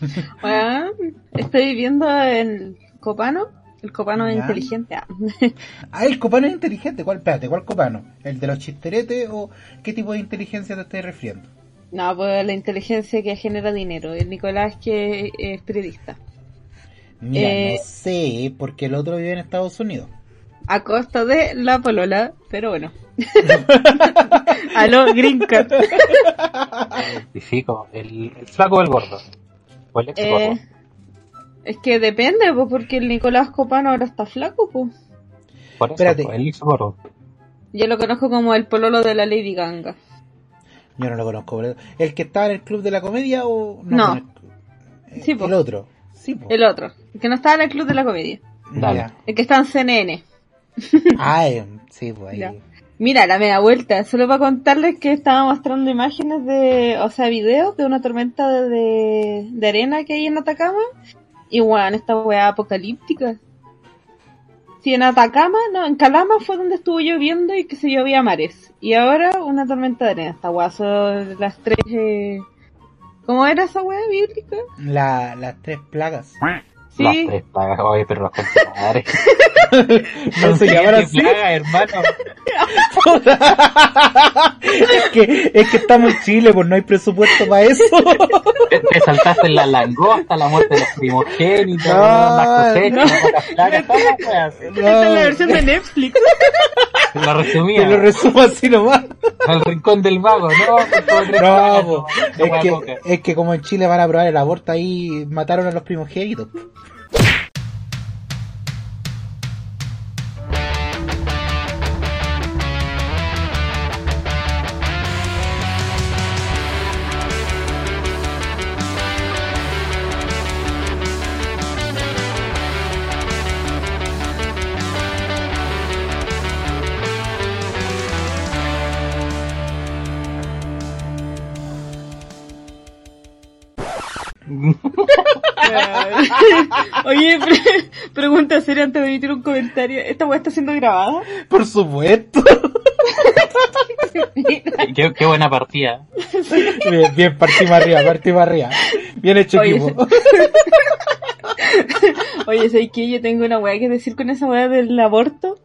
Bueno, estoy viendo el Copano. El Copano es inteligente. ah. Ah, el copano es inteligente. ¿Cuál, espérate, cuál copano? ¿El de los chisteretes o qué tipo de inteligencia te estás refiriendo? No, pues la inteligencia que genera dinero. El Nicolás que es periodista. Mira, Eh. no sé, porque el otro vive en Estados Unidos. A costa de la polola, pero bueno. Aló, Green Card. El, el flaco o el gordo. O el ex gordo. Eh, es que depende, pues, porque el Nicolás Copano ahora está flaco, pues. Por eso, espérate. el ex gordo. Yo lo conozco como el pololo de la Lady Ganga. Yo no lo conozco. boludo. ¿El que estaba en el club de la comedia o No. conozco? Eh, Sí, po. El otro. Sí, po. El otro, el que no estaba en el club de la comedia. Dale. El que está en CNN. Ah, eh, sí, pues ahí. Ya. Mira, la media vuelta. Solo para contarles que estaba mostrando imágenes de, o sea, videos de una tormenta de, de arena que hay en Atacama. Y bueno, esta weá apocalíptica. Sí, en Atacama, no, en Calama fue donde estuvo lloviendo y que se llovía mares. Y ahora una tormenta de arena. Esta weá son las tres, eh... ¿cómo era esa weá bíblica? La, las tres plagas. Sí. Las tres plagas. Oye, pero los conchetumadres. No se llaman así. plagas, hermano. es, que, es que estamos en Chile, pues no hay presupuesto para eso. Te, te saltaste la langosta, la muerte de los primogénitos, No, las cosechas, las plagas, todas las. Esta es la versión de Netflix. Te lo Te lo resumía. resumo así nomás. El rincón del mago, ¿no? No, no, es, que, es que como en Chile van a probar el aborto, ahí mataron a los primogénitos. Ha Oye, pre- pregunta seria antes de emitir un comentario. ¿Esta weá está siendo grabada? Por supuesto. Qué, qué buena partida. Bien, bien, partimos arriba, partimos arriba. Bien hecho Oye, equipo. Oye, ¿sabes qué? Yo tengo una weá que decir con esa weá del aborto.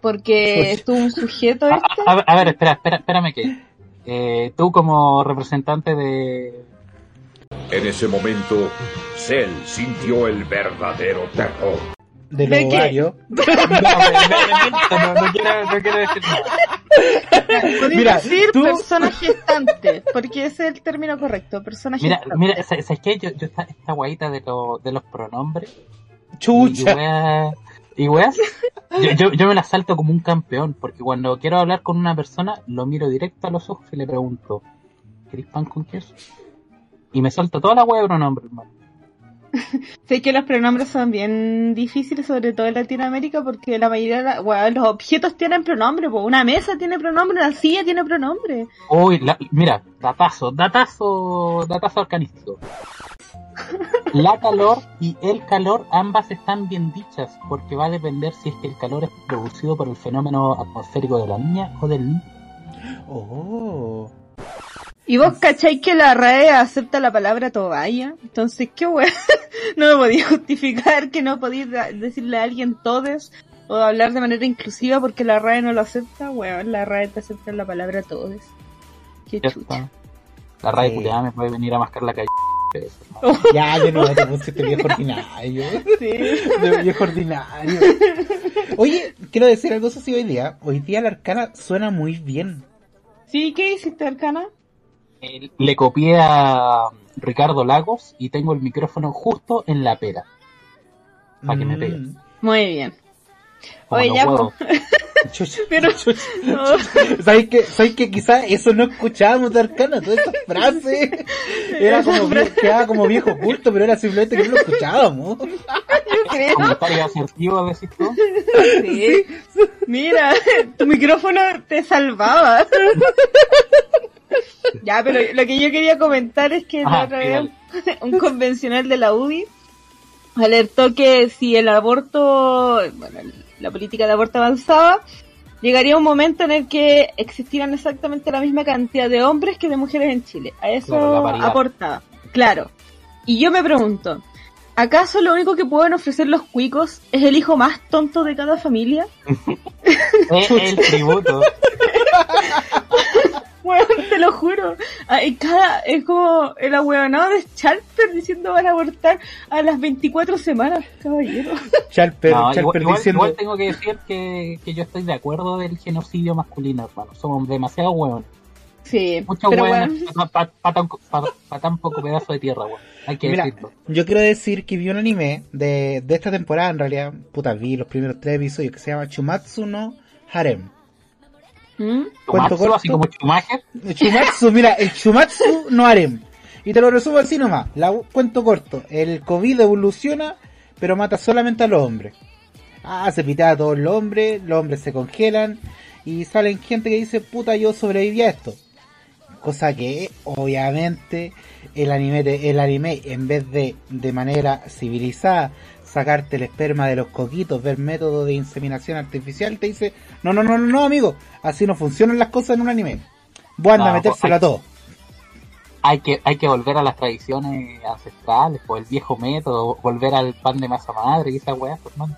Porque estuvo un sujeto A, este. a- a ver, espera, espera, espérame que. Eh, tú como representante de... En ese momento, Cell sintió el verdadero terror. De ¿De ovarios. No, no, no, no quiero, no quiero decir nada. Mira, decir tú- persona gestante. Porque ese es el término correcto. Persona Mira, gestante. mira, ¿sabes qué? Yo, yo esta, esta guayita de, lo- de los pronombres y, y Chucha. weas, y yo, yo, yo me la salto como un campeón, porque cuando quiero hablar con una persona, lo miro directo a los ojos y le pregunto, ¿querés pan con queso? Y me salto toda la wea de pronombres, hermano. Sé que los pronombres son bien difíciles, sobre todo en Latinoamérica, porque la mayoría de la- weá, los objetos tienen pronombre. po. Una mesa tiene pronombre, una silla tiene pronombre. Uy, la- mira, datazo, datazo, datazo arcanístico. La calor y el calor ambas están bien dichas, porque va a depender si es que el calor es producido por el fenómeno atmosférico de la niña o del niño. Oh. Y vos cacháis que la RAE acepta la palabra toalla. Entonces, qué weá. no me podía justificar que no podéis da- decirle a alguien todes o hablar de manera inclusiva porque la RAE no lo acepta. Weón, la RAE te acepta la palabra todes. Qué Ya chucha. está. La radio Sí. culiada me puede venir a mascar la calle. Ya, yo no te pusiste viejo ordinario. Sí. De viejo ordinario. Oye, quiero decir algo así hoy día. Hoy día la arcana suena muy bien. Sí, ¿qué hiciste, Arcana? Eh, Le copié a Ricardo Lagos y tengo el micrófono justo en la pera. Pa' que me pegue. Mm. Muy bien. Como Oye, no ya, puedo. Chucha, Pero- chucha. No. ¿Sabes que, ¿Sabes que quizás eso no escuchábamos de Arcana? Todas estas frases. Era como, quedaba como viejo culto, pero era simplemente que no lo escuchábamos. creo. Comentario asertivo, decís tú. Sí. Mira, tu micrófono te salvaba. ya, pero lo que yo quería comentar es que la Ajá, otra sí, vez un convencional de la UDI alertó que si el aborto, bueno, la política de aborto avanzaba, llegaría un momento en el que existieran exactamente la misma cantidad de hombres que de mujeres en Chile. A eso Claro, la aportaba. Claro. Y yo me pregunto, ¿acaso lo único que pueden ofrecer los cuicos es el hijo más tonto de cada familia? El tributo. Bueno, te lo juro. Ay, cada, es como el ahueonado de Charper diciendo van a abortar a las 24 semanas, caballero. Charper, No, Charper igual, igual- diciendo. igual tengo que decir que, que yo estoy de acuerdo del genocidio masculino, hermano. Somos demasiado hueones. Sí, Muchos hueones bueno, para tan, pa- pa tan poco pedazo de tierra. Hay que Mira, decirlo. yo quiero decir que vi un anime de, de esta temporada, en realidad, puta, vi los primeros tres episodios que se llama Chumatsu no Harem. ¿Mm? cuento Chumatsu, así corto. como Schumacher. Chumatsu, mira, el Chumatsu no Harem. Y te lo resumo así nomás, la cuento corto. El COVID evoluciona, pero mata solamente a los hombres. Ah, se pitea a todos los hombres, los hombres se congelan y salen gente que dice, puta, yo sobreviví a esto. Cosa que, obviamente, el anime, el anime en vez de, de manera civilizada, sacarte el esperma de los coquitos, ver métodos de inseminación artificial, te dice, no, no, no, no, no, amigo, así no funcionan las cosas en un anime. Vos anda a No, metérselo hay- a todo. Hay que, hay que volver a las tradiciones ancestrales, pues el viejo método, volver al pan de masa madre y esa weá, pues, hermano.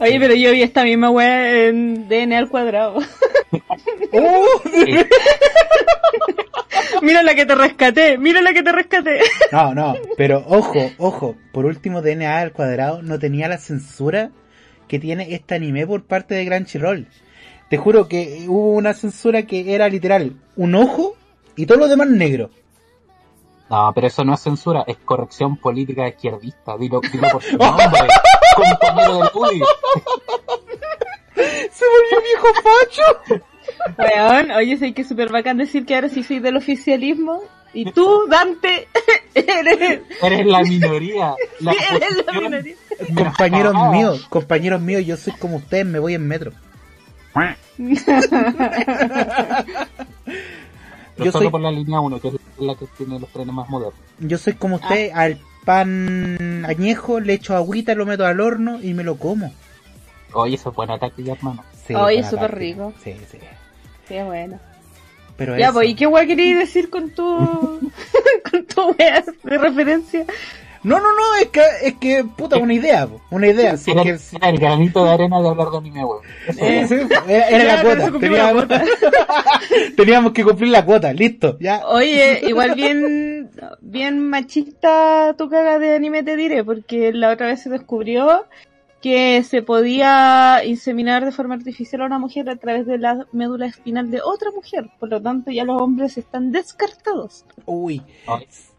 Oye, pero yo vi esta misma wea en DNA al cuadrado. ¡Oh! Sí. mira la que te rescaté, mira la que te rescaté. No, no, pero ojo, ojo, por último DNA al cuadrado no tenía la censura que tiene este anime por parte de Crunchyroll. Te juro que hubo una censura que era literal un ojo y todo lo demás negro. No, pero eso no es censura, es corrección política izquierdista. Dilo, dilo por su nombre, compañero del. Se volvió viejo facho. Weón, oye, sé que es súper bacán decir que ahora sí soy del oficialismo. Y tú, Dante, eres, Eres la minoría. La eres la minoría. Compañeros míos, compañeros míos, yo soy como ustedes, me voy en metro. Pero Yo solo soy- por la línea 1, que es la que tiene los trenes más modernos. Yo soy como usted, al pan añejo le echo agüita, lo meto al horno y me lo como. Oye, eso es buen ataque ya, hermano. Sí, Oye, buena súper táctica. rico. Sí, sí. Sí, bueno. Pero Ya, eso. pues, ¿y qué wea querías decir con tu, con tu wea de referencia? No, no, no, es que, es que, puta, una idea, po, una idea. Era, que, si- era el granito de arena de hablar de anime, weón. Eh, sí, era, era la cuota. cumplimos la Teníamos, teníamos que cumplir la cuota, listo, ya. Oye, igual bien, bien machista tu caga de anime te diré, porque la otra vez se descubrió que se podía inseminar de forma artificial a una mujer a través de la médula espinal de otra mujer, por lo tanto ya los hombres están descartados. Uy,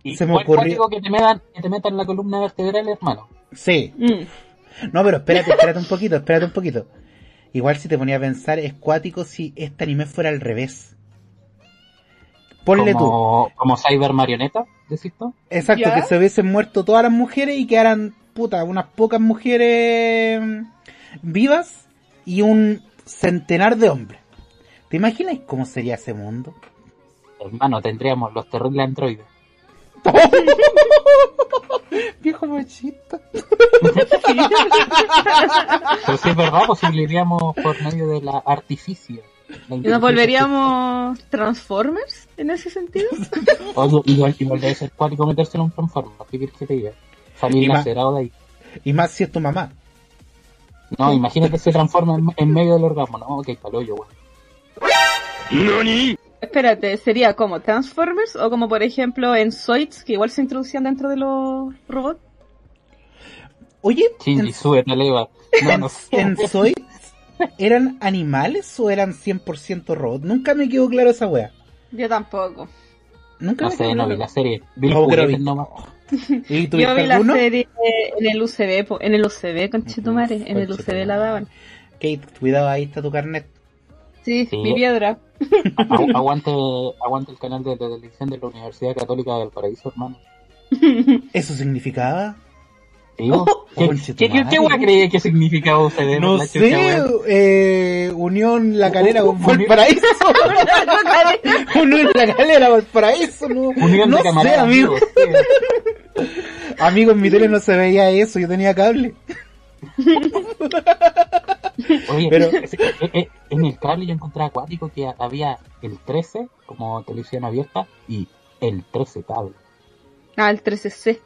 Y se me ocurrió. que te metan, que te metan la columna vertebral, hermano. Sí. Mm. No, pero espérate, espérate un poquito, espérate un poquito. Igual si te ponía a pensar, es cuático si este anime fuera al revés. Ponle tú. como, como Cyber Marioneta, decís tú. Exacto, ¿Ya? que se hubiesen muerto todas las mujeres y quedaran, puta, unas pocas mujeres vivas y un centenar de hombres. ¿Te imaginas cómo sería ese mundo? Hermano, tendríamos los terribles androides. Viejo machista. Pero si es verdad, pues si lo iríamos por medio de la artificia. la ¿Y nos volveríamos Transformers en ese sentido? Oye, igual, igual debe ser cuático meterse en un Transformer. ¿Qué quieres que te diga? Salir lacerado de ahí. Y más si es tu mamá. No, imagínate que se transforma en, en medio del orgasmo. No, ok, paloyo, weón. Espérate, ¿sería como Transformers o como por ejemplo en Zoids que igual se introducían dentro de los robots? Oye, en, sube. No, en, no sé. en Zoids, ¿eran animales o eran 100% robots? Nunca me quedó claro esa wea. Yo tampoco. Nunca No me quedó sé, no vi la serie. Vi los No, pero juguetes nomás. ¿Y tú Yo vi la alguno? serie en el UCB, po- en el UCB, conchetumare, en el. UCB la daban. Kate, cuidado, ahí está tu carnet. Sí, Sí. mi piedra. Agu- aguante, aguante el canal de televisión de la Universidad Católica del Paraíso, hermano. ¿Eso significaba? Digo, Oh, ¿Qué, qué, qué, qué weá creía que significaba UCD? No La sé, chucha, eh, Unión La Calera con Unión- Valparaíso. Unión La Calera Valparaíso, no, Unión no de sé, amigo. Amigo, en mi tele no se veía eso, yo tenía cable. Oye, Pero- eh, eh, en el cable yo encontré acuático que había el 13 como televisión abierta y el 13 cable. Ah, el 13C.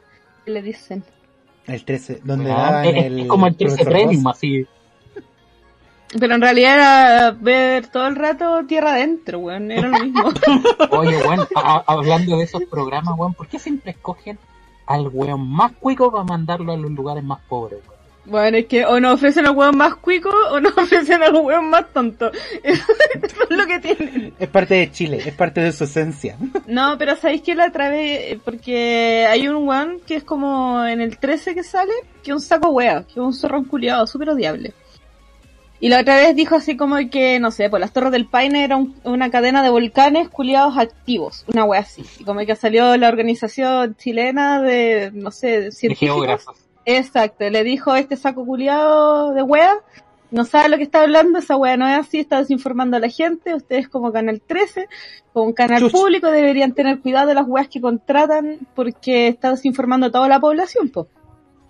¿Qué le dicen? El 13, donde Ah, daban es, el. es como el 13 profesor Premium, así. Pero en realidad era ver todo el rato tierra adentro, weón. Era lo mismo. Oye, bueno, hablando de esos programas, weón, ¿por qué siempre escogen al weón más cuico para mandarlo a los lugares más pobres, weón? bueno, es que o nos ofrecen al weón más cuico o nos ofrecen al weón más tonto. Eso es lo que tienen. Es parte de Chile, es parte de su esencia. No, pero sabéis que la otra vez, porque hay un weón que es como en el 13 que sale, que es un saco wea, que es un zorro culiado, súper odiable. Y la otra vez dijo así como que, no sé, pues las Torres del Paine era un- una cadena de volcanes culiados activos, una wea así. Y como que salió la organización chilena de, no sé, De científicos. geógrafos. Exacto, le dijo este saco culiado de wea, no sabe lo que está hablando, esa wea no es así, está desinformando a la gente, ustedes como Canal 13, como un canal Chucha. público deberían tener cuidado de las weas que contratan porque está desinformando a toda la población, po.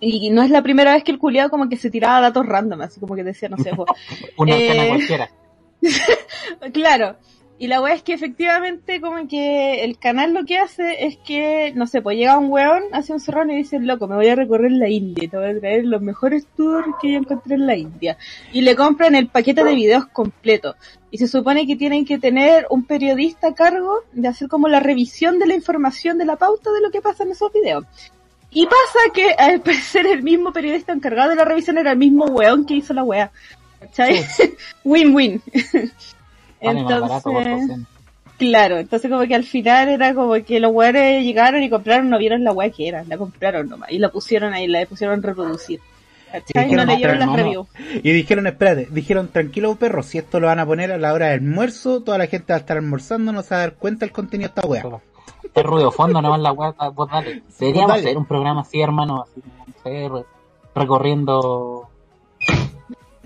Y no es la primera vez que el culiado como que se tiraba datos random, así como que decía, no sé, Una Eh, cualquiera. Claro. Y la weá es que efectivamente como que el canal lo que hace es que, no sé, pues llega un weón hacia un cerrón y dice, loco, me voy a recorrer la India, y te voy a traer los mejores tours que yo encontré en la India. Y le compran el paquete de videos completo. Y se supone que tienen que tener un periodista a cargo de hacer como la revisión de la información de la pauta de lo que pasa en esos videos. Y pasa que al parecer el mismo periodista encargado de la revisión era el mismo weón que hizo la weá. ¿Cachai? Win-win. Entonces, claro, entonces como que al final era como que los weones llegaron y compraron, no vieron la weá que era, la compraron nomás y la pusieron ahí, la pusieron a reproducir. ¿Cachai? dijeron, no leyeron las reviews. Y dijeron, espérate, dijeron, tranquilo perro, si esto lo van a poner a la hora del almuerzo, toda la gente va a estar almorzando, no se va a dar cuenta del contenido de esta wea. Este ruido de fondo, no en la web, vos dale. Deberíamos dale. hacer un programa así, hermano, así, no sé, re- recorriendo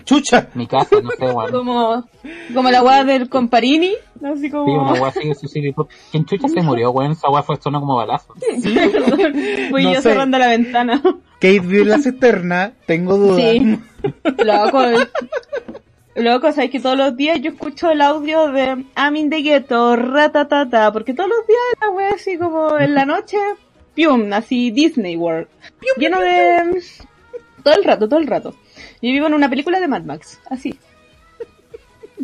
¡Chucha! mi casa, no sé, weón. Como, como la weá del Comparini, así Sí, como... una wea así de suicidio. ¿Quién chucha se murió, weón? Esa wea fue sonó como balazo. Fui No yo sé. cerrando la ventana. Kate vio en la cisterna, tengo dudas. Sí. Loco. Loco, sabes que todos los días yo escucho el audio de I'm in the ghetto, ratatata, porque todos los días la wea así como en la noche, pium, así Disney World. Lleno de... Todo el rato, todo el rato. Yo vivo en una película de Mad Max, así.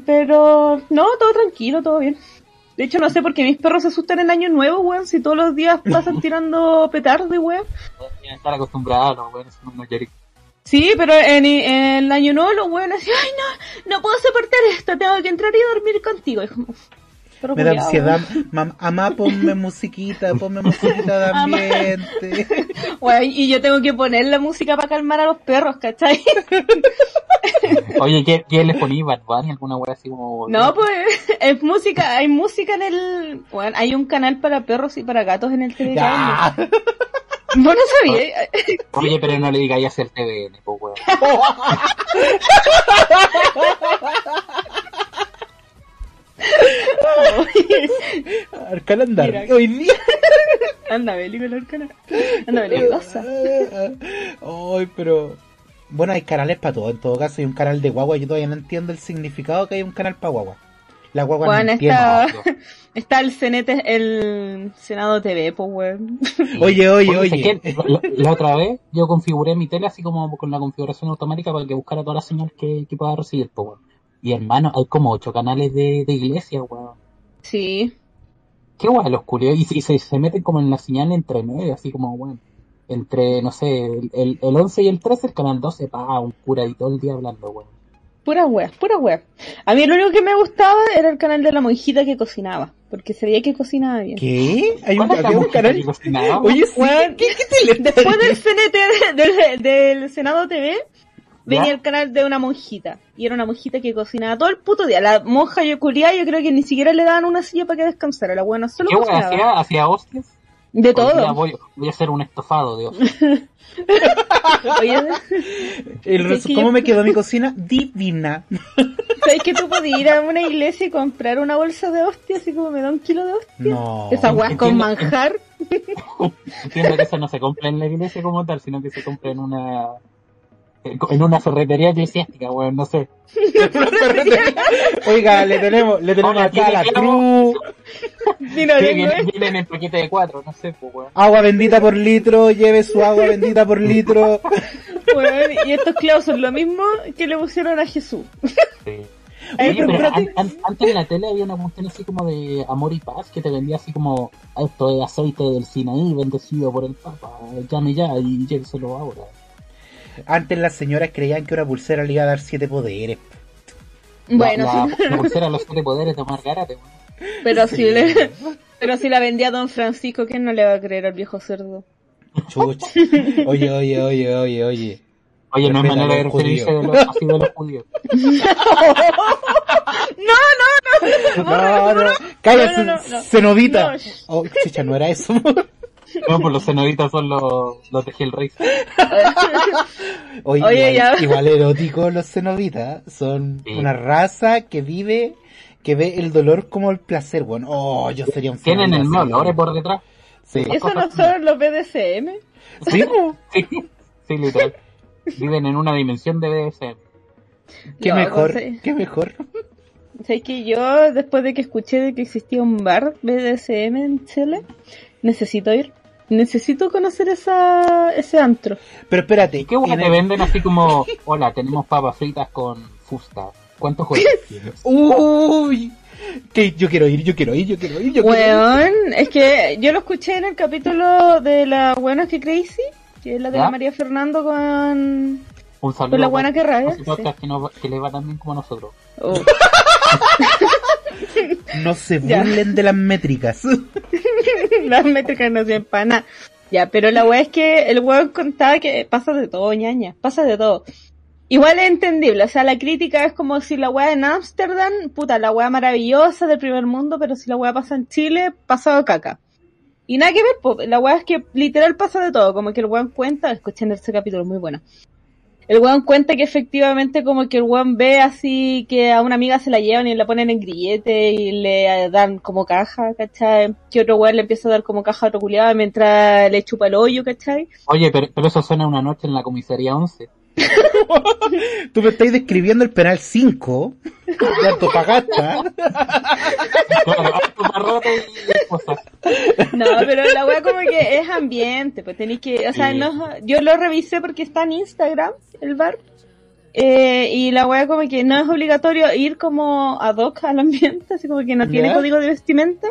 Pero, no, todo tranquilo, todo bien. De hecho, no sé por qué mis perros se asustan en Año Nuevo, weón, si todos los días pasan tirando petardo, weón. Tienen que estar acostumbrados, son unos lloritos. Sí, pero en, en el año nuevo los weones así, ay no, no puedo soportar esto, tengo que entrar y dormir contigo. Y como, pero Me da ansiedad. Mam- Amá, ponme musiquita, ponme musiquita de ambiente. y yo tengo que poner la música para calmar a los perros, ¿cachai? Oye, ¿qué, qué les poní? ¿Bad Bunny? ¿Alguna wea así como...? No, pues, es música, hay música en el, bueno, hay un canal para perros y para gatos en el TVN. No lo sabía. Oye, pero no le digáis hacia el TVN, pues weón. Al calendar. Mira. Hoy día. Anda, Beli con el canal. Anda, Beli, cosa. Ay, pero. Bueno, hay canales para todo. En todo caso, hay un canal de guagua. Yo todavía no entiendo el significado que hay un canal para guagua. La guagua Bueno, no está, está el Senete, el Senado TV, pues, weón. Oye, oye, Oye, oye. ¿sé qué? La, la otra vez yo configuré mi tele así como con la configuración automática para que buscara todas las señales que, que pueda recibir, pues weón. Y hermano, hay como ocho canales de, de iglesia, weón. Sí. Qué guay los culiados. Y, se- se, se meten como en la señal entre medio, así como, weón. Entre, no sé, el, el, el 11 y el 13, el canal 12, pa, un cura y todo el día hablando, weón. Pura wea, pura wea. A mí lo único que me gustaba era el canal de la monjita que cocinaba, porque se veía que cocinaba bien. ¿Qué? Hay un, ¿Cuál es la había un música canal. que cocinaba? Oye, sí. ¿Qué, qué te le Después del CNT de- del, del Senado TV, venía ¿Ya? el canal de una monjita. Y era una monjita que cocinaba todo el puto día. La monja yo culiá, yo creo que ni siquiera le daban una silla para que descansara. La buena solo ¿Qué cocinaba. hacía? ¿Hacía hostias? De todo. Voy, voy a hacer un estofado de hostias. Oye, El Sí, ¿Cómo yo- me quedó mi cocina? Divina. ¿sabes que tú podías ir a una iglesia y comprar una bolsa de hostia así como me da un kilo de hostia? No. Esa weá con entiendo. manjar. Entiendo que eso no se compra en la iglesia como tal, sino que se compra en una En una ferretería eclesiástica, weón, no sé. Oiga, le tenemos, le tenemos acá la cruz, Vino Sí, viene, viene en el paquete de cuatro, no sé, pues, weón. agua bendita por litro, lleve su agua bendita por litro. Weón, y estos clavos son lo mismo que le pusieron a Jesús. Sí. Oye, pero pero espérate. an- an- antes en la tele había una cuestión así como de amor y paz que te vendía así como esto de aceite del Sinaí bendecido por el Papa, llame ya y lléveselo ahora. Antes las señoras creían que una pulsera le iba a dar siete poderes. Bueno, la, sí, la, la pulsera los siete poderes de Omar Garate, pero si le, pero si la vendía Don Francisco, ¿quién no le va a creer al viejo cerdo? Chucha. Oye, oye, oye, oye, oye. Oye, no es manera de a los referirse de judíos. los, así de los judíos. No, no, cállate, No, no, no, no. cenovita. No. Oh, chucha, no era eso. No, pues los cenoditas son los, los de Hellraiser. Oye, Oye, igual, igual eróticos los cenobitas. Son Sí. una raza que vive, que ve el dolor como el placer, bueno. Oh, yo sería un Tienen cenobita el así. Molore por detrás. Sí. ¿Eso no son los BDSM? ¿Sí? Sí, sí, literal. Viven en una dimensión de BDSM. Qué No, mejor, no sé. qué mejor. ¿Sabes que yo, después de que escuché de que existía un bar BDSM en Chile, necesito ir? Necesito conocer esa, ese antro. Pero espérate. ¿Y qué bueno en te el- venden así como, hola, tenemos papas fritas con fusta? ¿Cuántos juegos tienes? Uy. Que yo quiero ir, yo quiero ir, yo quiero ir, yo quiero ir. Es que yo lo escuché en el capítulo de la buena que Crazy, que es la de ¿Ya? la María Fernando con, Un saludo. con la buena que rabia. a ese podcast que, no- que le va tan bien como a nosotros. Oh. No se Ya. burlen de las métricas. Las métricas no sirven para nada. Ya, pero la weá es que el weón contaba que pasa de todo, ñaña, pasa de todo. Igual es entendible, o sea, la crítica es como si la weá en Ámsterdam, puta, la weá maravillosa del primer mundo, pero si la weá pasa en Chile, pasa de caca. Y nada que ver, po, la weá es que literal pasa de todo, como que el weón cuenta, escuchen ese capítulo, muy bueno. El weón cuenta que efectivamente como que el weón ve así que a una amiga se la llevan y la ponen en grillete y le dan como caja, ¿cachai? Que otro weón le empieza a dar como caja a otro culiado mientras le chupa el hoyo, ¿cachai? Oye, pero, pero eso suena una noche en la comisaría 11. Tú me estás describiendo el penal 5 de Antofagasta. No, pero la weá como que es ambiente, pues tenéis que, o sea, Sí. no, yo lo revisé porque está en Instagram, el bar, eh, y la weá como que no es obligatorio ir como ad hoc al ambiente, así como que no tiene código de vestimenta,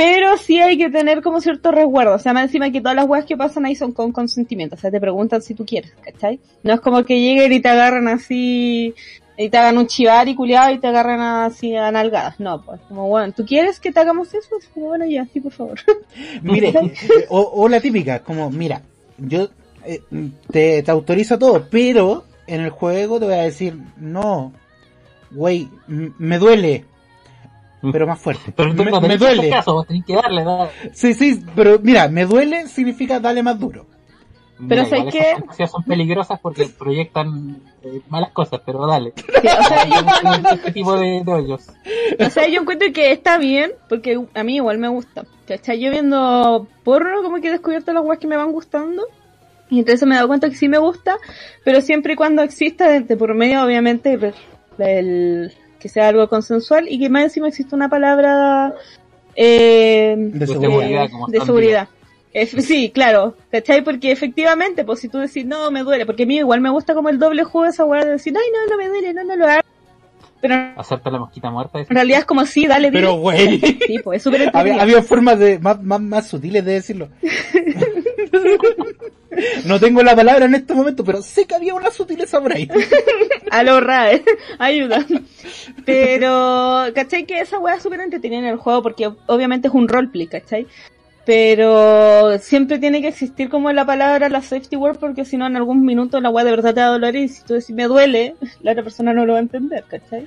pero sí hay que tener como cierto resguardo, o sea, más encima que todas las weas que pasan ahí son con consentimiento, o sea, te preguntan si tú quieres, ¿cachai? No es como que lleguen y te agarran así, y te hagan un chivar y culiado y te agarran así a nalgadas, no, pues, como bueno, ¿tú quieres que te hagamos eso? Como, bueno, ya, sí, por favor. Mire, eh, o, o la típica, como, mira, yo eh, te, te autorizo todo, pero en el juego te voy a decir, no, güey, me duele, pero más fuerte. Pero tú me, no que duele. caso, vos tenés que darle, ¿verdad? Sí, sí, pero mira, me duele significa dale más duro. Pero esas fantasías son peligrosas porque proyectan eh, malas cosas, pero dale. Sí, o sea, yo, este tipo de, de hoyos. o sea, yo encuentro que está bien, porque a mí igual me gusta. ¿Cachai? Yo viendo porno, como que he descubierto las weas que me van gustando. Y entonces me he dado cuenta que sí me gusta, pero siempre y cuando exista de, de por medio, obviamente, el, el- que sea algo consensual y que más encima exista una palabra eh, De seguridad, eh, de seguridad. Sí, claro, ¿cachai? Porque efectivamente, pues si tú decís, no, me duele, porque a mí igual me gusta como el doble juego esa weá de decir, ay, no, no me duele, no, no lo hago. Pero en Hacerte la mosquita muerta. eso. realidad es como, sí, dale. Pero güey, Sí, pues es súper había, había formas de, más, más, más sutiles de decirlo. No tengo la palabra en este momento, pero sé que había una sutileza por ahí. A lo RAE, ayuda. Pero, ¿cachai? Que esa weá es súper entretenida en el juego porque obviamente es un roleplay, ¿cachai? Pero siempre tiene que existir como la palabra, la safety word, porque si no en algún minuto la weá de verdad te va a doler y si tú decís me duele, la otra persona no lo va a entender, ¿cachai?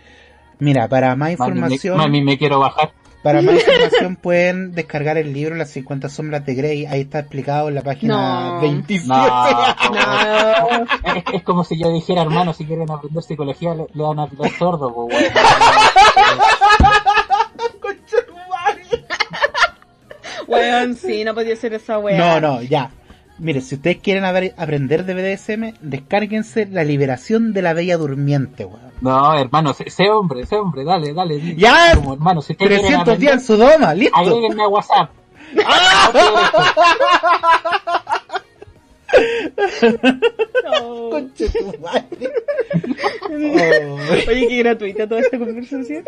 Mira, para más Mami, me, información, mami, me quiero bajar. Para más información pueden descargar el libro Las 50 sombras de Grey. Ahí está explicado en la página No. 27. No, No, Es, es como si yo dijera, hermano, si quieren aprender psicología, le, le van a aprender sordo, pues, bueno. weón, sí, no podía ser esa weá. No, no, ya. Mire, si ustedes quieren haber- aprender de BDSM, descárguense La Liberación de la Bella Durmiente, weón. No, hermano, sé, sé hombre, sé hombre, dale, dale. Ya, como, hermano, si ustedes quieren 300 días en Sodoma, listo. agréguenme a WhatsApp. Conche tu madre. Oye, qué gratuita toda esta conversación.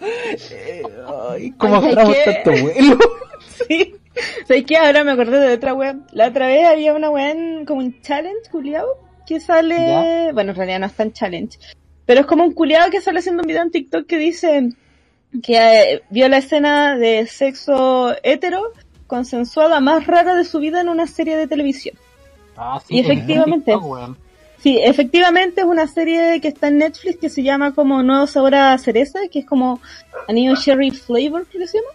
Ay, ¿Cómo Ay, ahorramos ¿qué? tanto vuelo? Sí. ¿Sabes qué? Ahora me acordé de otra web. La otra vez había una web como un challenge, culiao, que sale... Ya. Bueno, en realidad no está en challenge. Pero es como un culiao que sale haciendo un video en TikTok que dice que eh, vio la escena de sexo hetero consensuada más rara de su vida en una serie de televisión. Ah, Y en- en efectivamente. TikTok, weón. Sí, efectivamente es una serie que está en Netflix que se llama como Nuevo Sabor a Cereza, que es como Anillo Cherry Flavor, creo que se llama.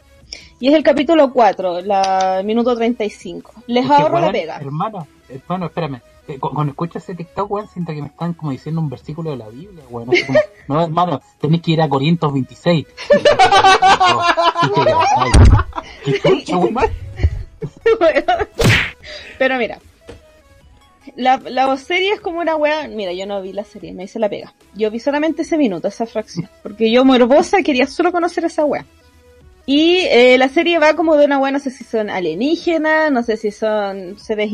Y es el capítulo 4, la minuto 35. Les Es que, ahorro la pega. Hermano, hermano, espérame. Eh, cu- Cuando escucho ese TikTok, weón, siento que me están como diciendo un versículo de la Biblia, weón. Como, no, hermano, tenés que ir a Corintios 26. Y te grasáis. ¿Qué chucha, weón? Pero mira, la, la serie es como una wea. Mira, yo no vi la serie, me hice la pega. Yo vi solamente ese minuto, esa fracción. Porque yo, morbosa, quería solo conocer esa wea. Y eh, la serie va como de una wea, no sé si son alienígenas, no sé si son seres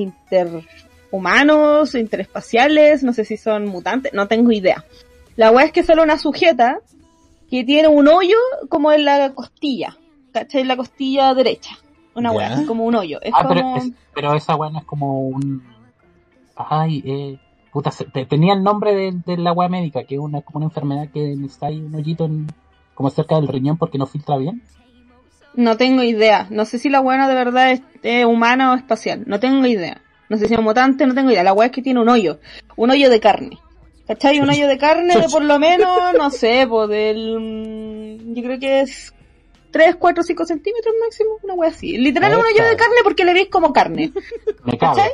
interhumanos, interespaciales, no sé si son mutantes, no tengo idea. La wea es que solo una sujeta que tiene un hoyo como en la costilla, ¿cachai? En la costilla derecha. Una así como un hoyo. Es Ah, pero, como... es- pero esa weón es como un. Ay, eh. Puta, tenía el nombre de, de la weá médica, que es una, como una enfermedad que está ahí un hoyito en, como cerca del riñón porque no filtra bien. No tengo idea. No sé si la buena de verdad es eh, humana o espacial. No tengo idea. No sé si es mutante, no tengo idea. La weá es que tiene un hoyo. Un hoyo de carne. ¿Cachai? Un hoyo de carne de por lo menos, no sé, pues del... mm, Yo creo que es 3, 4, 5 centímetros máximo. Una weá así. Literal un hoyo de carne porque le veis como carne. ¿Cachai?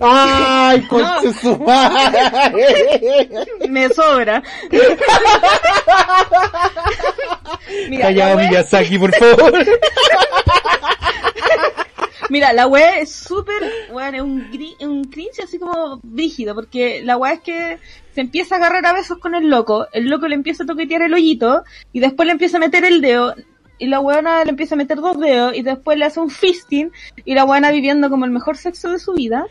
¡Ay, conche su madre! Me sobra. Mira, la Callado Miyazaki, por favor. Mira, la weá es súper, weón, es un, gri- un cringe así como brígido, porque la weá es que se empieza a agarrar a besos con el loco, el loco le empieza a toquetear el hoyito, y después le empieza a meter el dedo, y la weona le empieza a meter dos dedos, y después le hace un fisting, y la weona viviendo como el mejor sexo de su vida.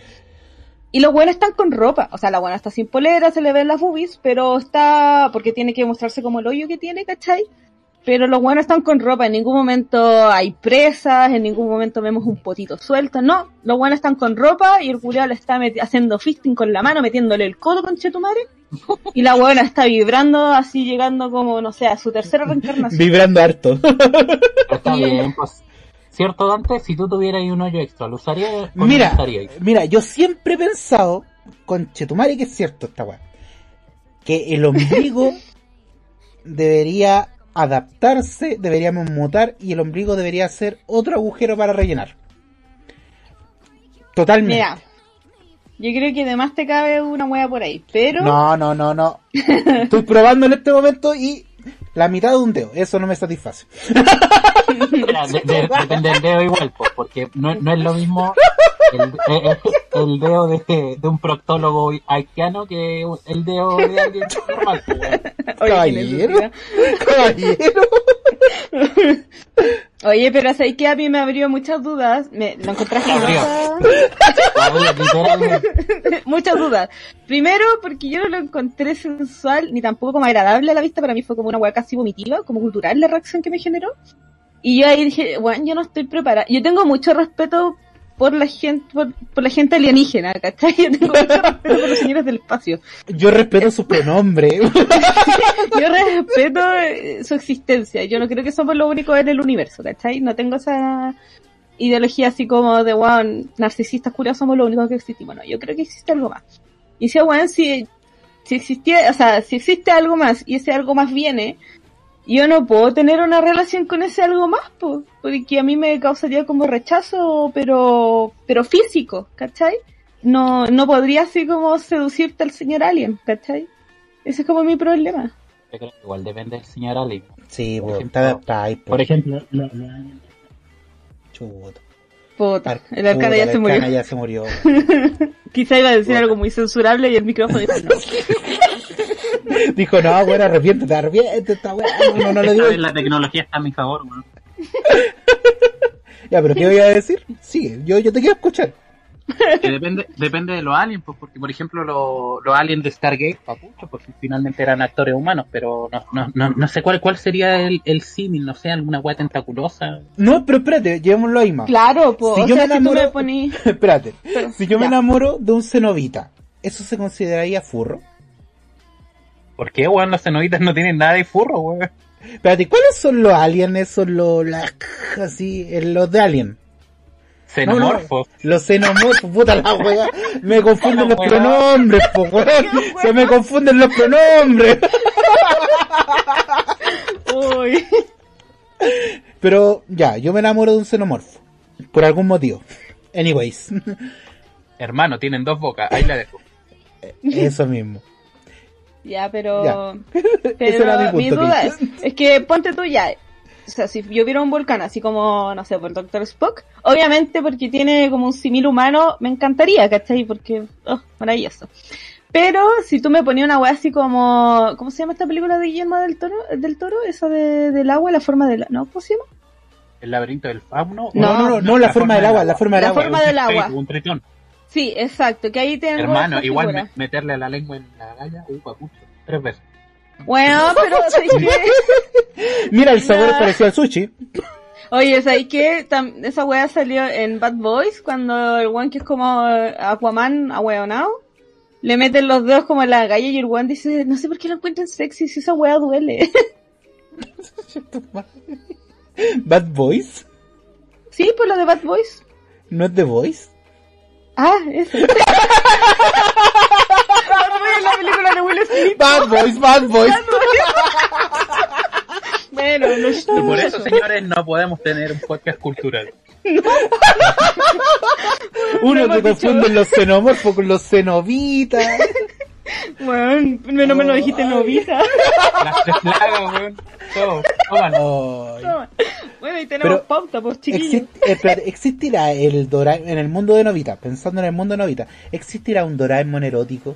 Y los buenos están con ropa, o sea, la buena está sin polera, se le ven las boobies, pero está, porque tiene que mostrarse como el hoyo que tiene, ¿cachai? Pero los buenos están con ropa, en ningún momento hay presas, en ningún momento vemos un potito suelto, no, los buenos están con ropa y el culiao le está haciendo fisting con la mano, metiéndole el codo con chetumare, y la buena está vibrando así llegando como, no sé, a su tercera reencarnación. Vibrando harto. Está bien, pues. ¿Cierto, Dante? Si tú tuvieras ahí un hoyo extra, ¿lo usarías Mira, mira, yo siempre he pensado, con Chetumare, que es cierto esta weá, que el ombligo debería adaptarse, deberíamos mutar y el ombligo debería ser otro agujero para rellenar. Totalmente. Mira, yo creo que además te cabe una wea por ahí, pero... No, no, no, no. Estoy probando en este momento y la mitad de un dedo. Eso no me satisface. Mira, de- de- depende del dedo igual, pues, porque no, no es lo mismo el, el- el dedo de, de un proctólogo haitiano que el dedo de alguien normal. pues, Caballero. Caballero. Oye, pero sé que a mí me abrió muchas dudas. Me, lo encontré muchas dudas. Primero, porque yo no lo encontré sensual ni tampoco como agradable a la vista. Para mí fue como una hueá casi vomitiva, como cultural la reacción que me generó. Y yo ahí dije, bueno, yo no estoy preparada. Yo tengo mucho respeto por la gente, por, por la gente alienígena, ¿cachai? Yo tengo mucho respeto por los señores del espacio. Yo respeto su pronombre. Yo respeto eh, su existencia. Yo no creo que somos los únicos en el universo, ¿cachai? No tengo esa ideología así como de, wow, narcisistas curiosos somos los únicos que existimos. No, yo creo que existe algo más. Y si, bueno, si, si existía, o sea, si existe algo más y ese algo más viene, yo no puedo tener una relación con ese algo más, pues, porque a mí me causaría como rechazo, pero, pero físico, ¿cachai? No, no podría así como seducirte al señor alien, ¿cachai? Ese es como mi problema. Yo creo que igual depende del señor Ali. Sí, Por pues, ejemplo- está, está ahí, pues. Por ejemplo, lo- lo- Chuta. Puta, el Arcana ya se murió. Arcana ya se murió. Quizá iba a decir algo muy censurable y el micrófono dijo no. Dijo, no, bueno, arrepiéntete, arrepiéntete, esta weá. No, no lo digo. La tecnología está a mi favor, weón. Ya, pero ¿qué voy a decir? Sigue, yo, yo te quiero escuchar. Que depende, depende de los aliens, pues, porque por ejemplo lo- los aliens de Stargate, papucho, pues finalmente eran actores humanos, pero no, no, no, no sé cuál cuál sería el, el símil, no sé, alguna weá tentaculosa. No, pero espérate, llevémoslo ahí más. Claro, pues, Si o yo sea, me si tú enamoro- me ponís... espérate, Pero, si yo me ya. enamoro de un cenovita, ¿eso se consideraría furro? ¿Por qué, weón, los cenobitas no tienen nada de furro, weón? Espérate, ¿cuáles son los aliens esos, los, las, así, eh, los de alien? Xenomorfos. Los xenomorfos, puta la wea. Me confunden los pronombres, po weón. Se me confunden los pronombres. Uy. Pero ya, yo me enamoro de un xenomorfo. Por algún motivo. Anyways. Hermano, tienen dos bocas, ahí la dejo. Eso mismo. Ya, pero... Ya. Ese Pero era mi mi, punto, duda Kate. es, es que ponte tú ya, o sea, si yo viera un volcán así como, no sé, por Doctor Spock, obviamente porque tiene como un simil humano, me encantaría, ¿cachai? Porque, oh, maravilloso. Pero si tú me ponías una weá así como, ¿cómo se llama esta película de Guillermo del Toro? Del Toro, esa de, del agua, la forma del, ¿no? ¿Cómo se llama? El laberinto del fauno. No, no, no, no, la forma del agua, la forma del La agua. forma del agua. Un tritón. Sí, exacto, que ahí tengo Hermano, igual meterle la lengua en la galla, uh, papucho. Tres veces. Bueno, pero ¿sabes qué? Mira, el sabor parecido al sushi. Oye, ¿sabes qué? Tam- esa weá salió en Bad Boys cuando el one que es como eh, Aquaman ahueonado le meten los dedos como en la galla y el one dice, no sé por qué lo encuentran sexy si esa weá duele. Bad Boys. sí, pues lo de Bad Boys. ¿No es The Voice? Ah, eso. Bad Boys es la película de Will Smith. Bad Boys, Bad Boys. Bueno, no, Y por eso, señores, no podemos tener un podcast cultural. Uno hemos se confunden los xenomorfos con los cenobitas. Bueno, menos me lo dijiste novita. Las tres plagas, weón. Todo. Ay. Bueno, y tenemos Pero pauta, pues chiquillos. Exist- eh, ¿Existirá el Doraemon en el mundo de Novita? Pensando en el mundo de Novita, ¿existirá un Doraemon erótico?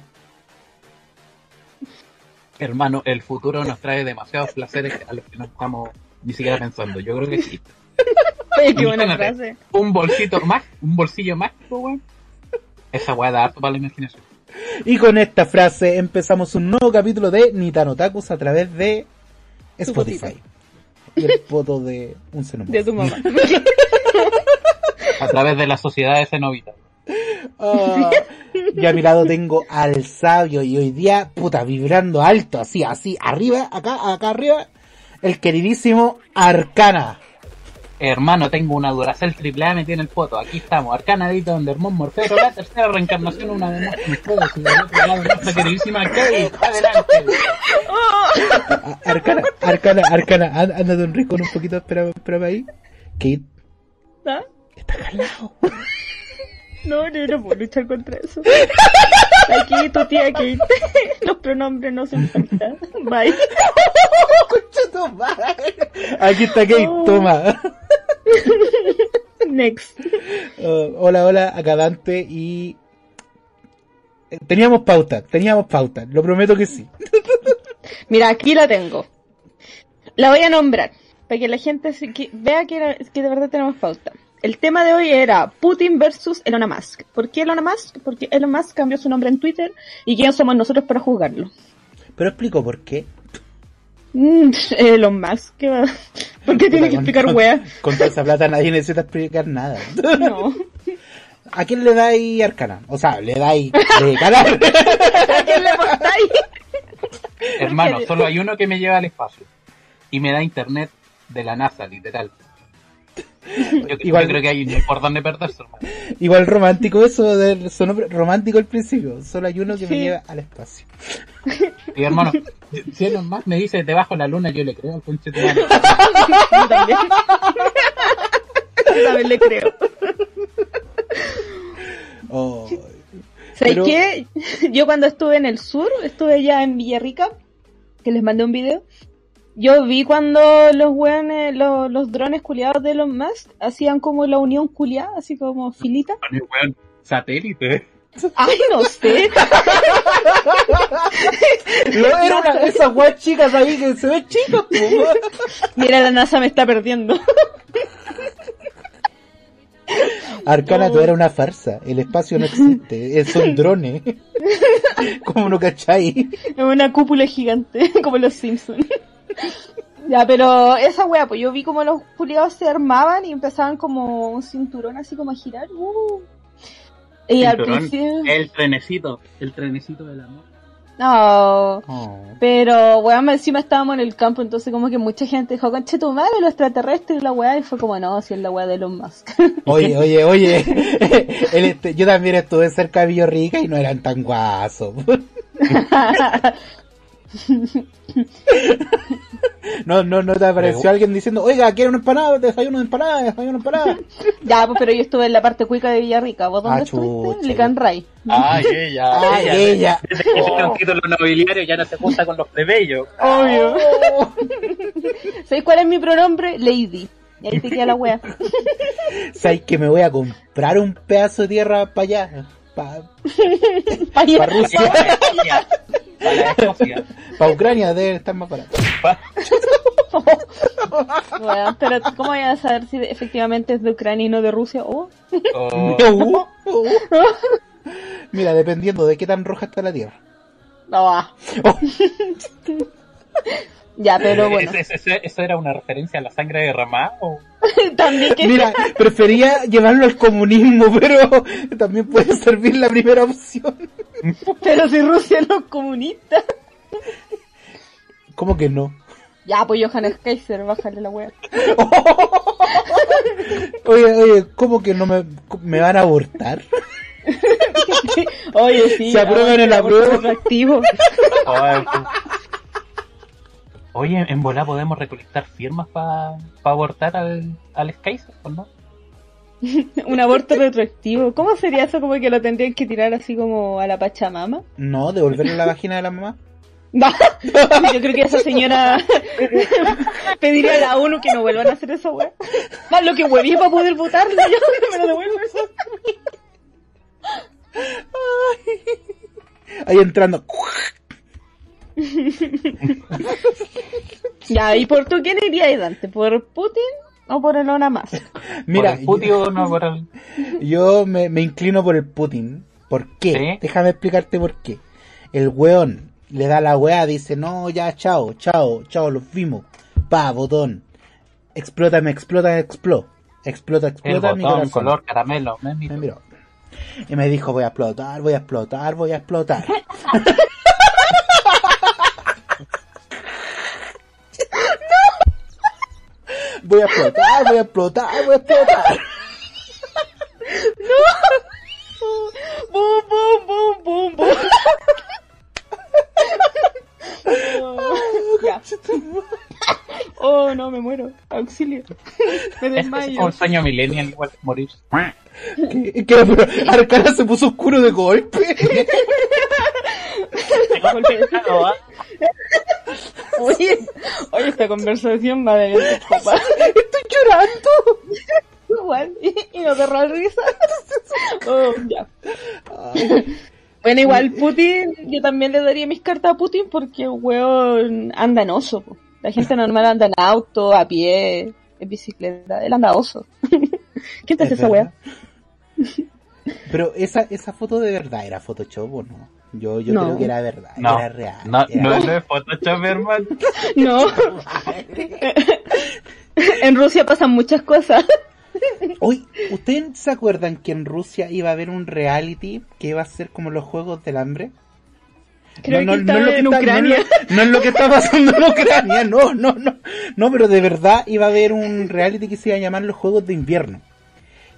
Hermano, el futuro nos trae demasiados placeres a los que no estamos ni siquiera pensando. Yo creo que sí. Oye, qué buena frase. Un bolsito más, un bolsillo mágico, weón. Esa weá da harto para la imaginación. Y con esta frase empezamos un nuevo capítulo de Nitanotakus a través de Spotify. Y el foto de un xenomorfo. De tu mamá. A través de la sociedad de Cenovita. Ah, y a mi lado tengo al sabio y hoy día, puta, vibrando alto, así, así, arriba, acá, acá arriba, el queridísimo Arcana. Hermano, tengo una Duracell triple A metida en el foto. Aquí estamos, Arcanadito, Undermon Morfeo, la tercera reencarnación una vez más con ustedes. Y del otro lado, nuestra queridísima Kate. Adelante. Arcana, Arcana, Arcana, ándate un rico un poquito, espérame, espérame ahí. Kate, ¿Ah? está jalado. No, no, no puedo luchar contra eso. Aquí tu tía Kate. Los pronombres no se falta. Bye. Aquí está Kate, Oh. toma. Next. Uh, hola, hola, acá Dante y... eh, Teníamos pauta, teníamos pauta, lo prometo que sí. Mira, aquí la tengo. La voy a nombrar. Para que la gente se- que- vea que, era- que de verdad tenemos pauta. El tema de hoy era Putin versus Elon Musk. ¿Por qué Elon Musk? Porque Elon Musk cambió su nombre en Twitter y quién somos nosotros para juzgarlo. Pero explico por qué. Mm, Elon Musk, ¿qué va? ¿Por qué tiene que explicar con- wea? Con toda esa plata nadie necesita explicar nada. No. ¿A quién le dais arcana? O sea, le dais de canal. ¿A quién le apostáis? Hermano, solo hay uno que me lleva al espacio. Y me da internet de la NASA, literal. Yo, Igual- yo creo que hay ni por dónde perderse, hermano. Igual romántico eso del su nombre, romántico al principio. Solo hay uno que me lleva al espacio. Y hermano, si Elon Musk me dice debajo la luna, yo le creo al conche madre. Yo también. Yo también le creo. Oh, ¿Sabes Pero- qué? Yo cuando estuve en el sur, estuve ya en Villarrica, que les mandé un video, Yo vi cuando los weones, los, los drones culiados de Elon Musk hacían como la unión culiada, así como filita. Weón, satélite. Ay, no sé. No, era una de esas weas chicas ahí que se ven chicas. Mira, la NASA me está perdiendo. Arcana, tú era una farsa. El espacio no existe. Son drones. ¿Cómo no cachai? Es una cúpula gigante, como los Simpsons. Ya, pero esa wea, pues yo vi como los culiados se armaban y empezaban como un cinturón así como a girar. Uh. Y al Cinturón, principio... El trenecito, el trenecito del amor. No, Oh. pero weón, encima estábamos en el campo, entonces como que mucha gente dijo, conche tu madre, los extraterrestres y la weá, y fue como, no, si es la weá de Elon Musk. Oye, oye, oye. El este- yo también estuve cerca de Villarrica y no eran tan guasos. No, no, no te apareció alguien diciendo, oiga, quiero una empanada, desayuno de empanada, desayuno de empanada. ya, pues pero yo estuve en la parte cuica de Villarrica, ¿vos dónde Ah, estuviste? chucha. En Licanray. Ay, ella. Ay, ella. Desde que tiene un título nobiliario ya no se junta con los plebeyos. Obvio. ¿Sabes cuál es mi pronombre? Lady. Y ahí te queda la wea. ¿Sabes que me voy a comprar un pedazo de tierra para allá? Para Pa'. Rusia, Para para Ucrania, debe estar más barato. Weón, pero ¿cómo voy a saber si efectivamente es de Ucrania y no de Rusia? Oh. Oh, Uh, uh. Mira, dependiendo de qué tan roja está la tierra. No va. Ya, pero bueno. ¿Eso, era una referencia a la sangre derramada? o? También que mira, prefería llevarlo al comunismo, pero también puede servir la primera opción. Pero si Rusia no es comunista. ¿Cómo que no? Ya, pues Johannes Kaiser, bájale la wea. Oye, oye, ¿cómo que no me, me van a abortar? Oye, sí. Se aprueban el aborto apruebo. Oye, en Volá podemos recolectar firmas para abortar al, al Skyzer, ¿o no? Un aborto retroactivo. ¿Cómo sería eso? Como que lo tendrían que tirar así como a la Pachamama. No, devolverle la vagina de la mamá. Va. Yo creo que esa señora pediría a la ONU que no vuelvan a hacer esa wea. Más lo que hueví para poder votarlo, yo que me lo devuelvo eso. Ahí entrando. Ya, ¿y por tú quién iría Dante? ¿Por Putin o por Elon Musk? Mira, ¿Por el puti o no por el... yo me, me inclino por el Putin. ¿Por qué? ¿Sí? Déjame explicarte por qué. El weón le da la weá, dice, no, ya, chao, chao, chao, los vimos. Pa, botón. Explota, me explota, me explota. Explota, El explota mi botón corazón. color caramelo. me miró. Y me dijo, voy a explotar, voy a explotar, voy a explotar. Voy a explotar, voy a explotar, voy a explotar. ¡Bum, bum, bum, bum, bum! Oh, ya. Oh, no, me muero. Auxilio. Me Es, es desmayo. como un sueño millennial igual morir. Que, que Arcana se puso oscuro de golpe. ¿ah? Oye, oye, esta conversación va de. Estoy llorando. Igual, y, y no te risa. Oh, ya. Bueno, igual Putin, yo también le daría mis cartas a Putin porque, weón, anda en oso. po. La gente normal anda en auto, a pie, en bicicleta. Él anda oso. ¿Quién te hace Es esa weá? Pero esa, esa foto de verdad era Photoshop o no? Yo, yo No. creo que era verdad, No, era real. no, era no real. es Photoshop, hermano. No. en Rusia pasan muchas cosas. Oye, ¿ustedes se acuerdan que en Rusia iba a haber un reality que iba a ser como los Juegos del Hambre? Creo que es lo que en está- Ucrania. No, es lo- no es lo que está pasando en Ucrania, no, no, no. No, pero de verdad iba a haber un reality que se iba a llamar los Juegos de Invierno.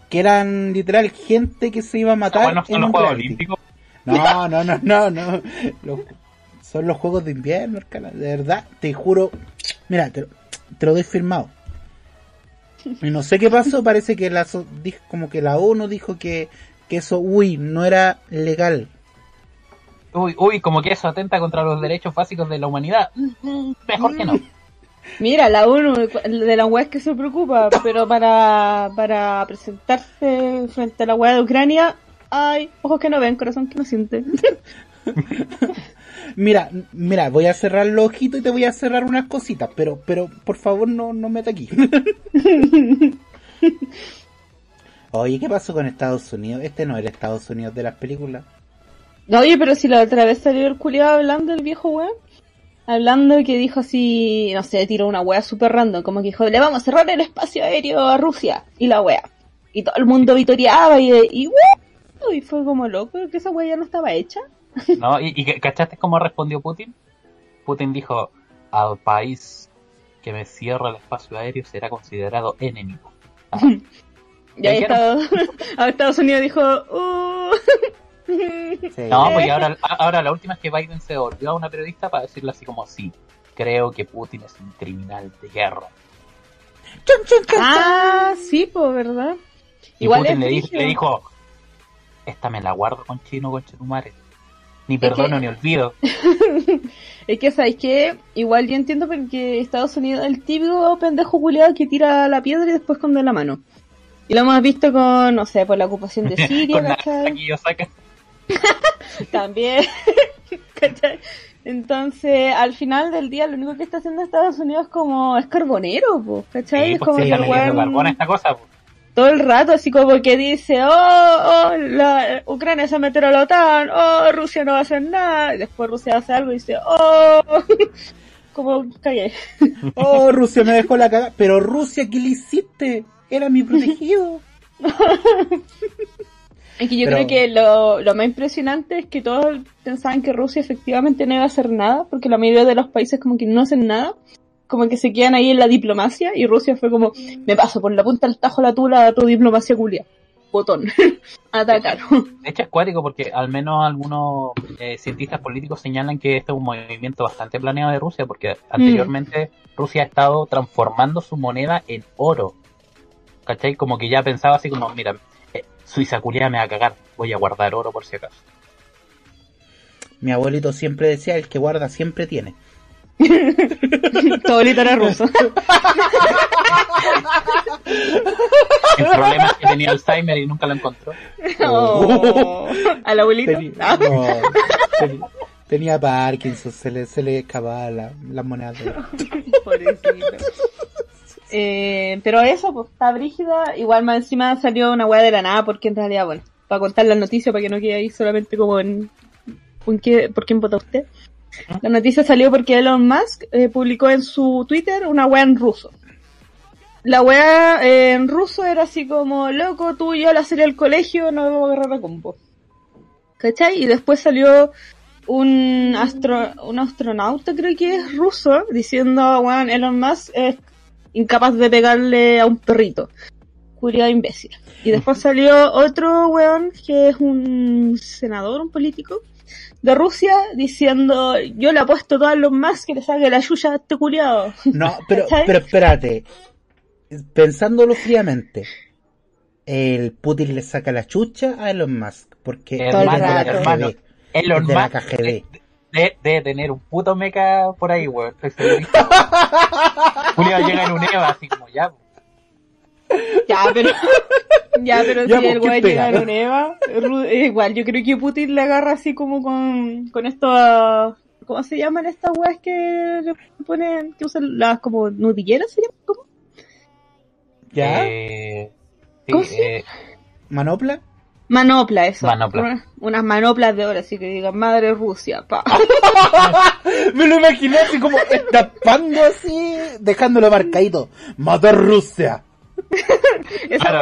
Que eran literal gente que se iba a matar. Bueno, son en los un Juegos reality. Olímpicos. No, no, no, no, no. Los- son los Juegos de Invierno, Arcana. De verdad, te juro. Mira, te, lo- te lo doy firmado. Y no sé qué pasó, parece que la, so- dijo- como que la ONU dijo que, que eso, uy, no era legal. Uy, uy, como que eso atenta contra los derechos básicos de la humanidad. Mm, Mejor que no. Mira, la ONU de la web que se preocupa, pero para, para presentarse frente a la web de Ucrania, ay, ojos que no ven, corazón que no siente. Mira, mira, voy a cerrar los ojitos y te voy a cerrar unas cositas, pero, pero por favor no, no meta aquí. Oye, ¿qué pasó con Estados Unidos? Este no era Estados Unidos de las películas. Oye, pero si la otra vez salió el culiado hablando, el viejo weón. Hablando que dijo así, no sé, tiró una wea super random, como que dijo, le vamos a cerrar el espacio aéreo a Rusia. Y la wea. Y todo el mundo vitoreaba y, y, y fue como loco que esa wea ya no estaba hecha. ¿No? ¿Y, y cachaste cómo respondió Putin? Putin dijo, al país que me cierra el espacio aéreo será considerado enemigo. Ah. y ahí Estados, Estados Unidos dijo, uh. No, pues ahora, ahora la última es que Biden se volvió a una periodista para decirle así como, sí, creo que Putin es un criminal de guerra. Ah, sí, pues, ¿verdad? Y Igual Putin le, le, dijo, esta me la guardo con chino, con chetumare. Ni perdono ni olvido. es que, ¿sabes que Igual yo entiendo porque Estados Unidos es el típico pendejo culiado que tira la piedra y después con la mano. Y lo hemos visto con, no sé, por la ocupación de Siria, También. Entonces, al final del día, lo único que está haciendo Estados Unidos como es carbonero, ¿cachai? es pues como que esta cosa, todo el rato, así como que dice, oh, oh, la Ucrania se va a meter a la OTAN, oh, Rusia no va a hacer nada, y después Rusia hace algo y dice, oh, como calle. oh, Rusia me dejó la cagada, pero Rusia, ¿qué le hiciste? Era mi protegido. es que yo creo que lo, lo más impresionante es que todos pensaban que Rusia efectivamente no iba a hacer nada, porque la mayoría de los países como que no hacen nada como que se quedan ahí en la diplomacia y Rusia fue como, me paso por la punta del tajo la tula a tu diplomacia culia. Botón. Atacar. De hecho es cuático porque al menos algunos eh, cientistas políticos señalan que este es un movimiento bastante planeado de Rusia porque anteriormente mm. Rusia ha estado transformando su moneda en oro. ¿Cachai? Como que ya pensaba así como, mira, eh, Suiza culia me va a cagar, voy a guardar oro por si acaso. Mi abuelito siempre decía, el que guarda siempre tiene. tu abuelito era ruso. El problema es que tenía Alzheimer y nunca lo encontró. Oh. ¿Al abuelito? Ah. tenía, Parkinson, se le, se le escapaba la, la moneda. Eh, pero eso, pues está brígida. Igual más encima salió una weá de la nada, porque en realidad, bueno, para contar las noticias, para que no quede ahí solamente como en. ¿Por, ¿por quién vota usted? La noticia salió porque Elon Musk eh, publicó en su Twitter una wea en ruso. La wea eh, en ruso era así como, loco, tú y yo la serie del colegio, no debo agarrar la combo. ¿Cachai? Y después salió un, astro, un astronauta, creo que es ruso, diciendo, weón, Elon Musk es incapaz de pegarle a un perrito. Curia imbécil. Y después salió otro weón que es un senador, un político, de Rusia diciendo yo le apuesto todos los más que le saque la yuya a este culiado. No, pero, pero espérate. Pensándolo fríamente, el Putin le saca la chucha a Elon Musk porque es de la KGB. Elon de la KGB. De, tener un puto mecha por ahí, weón. Julio llega en un EVA así como ya. Ya, pero. Ya, pero si el güey llega a Eva, igual, yo creo que Putin le agarra así como con, con esto a, ¿cómo se llaman estas weas que le ponen, que usan las como nudilleras, se llaman? ¿Cómo? ¿Ya? Eh, ¿Cómo eh, ¿Manopla? Manopla, eso. Manopla. unas manoplas de oro, así que digan, madre Rusia, pa. Me lo imaginé así como tapando así, dejándolo marcadito. Madre Rusia. claro,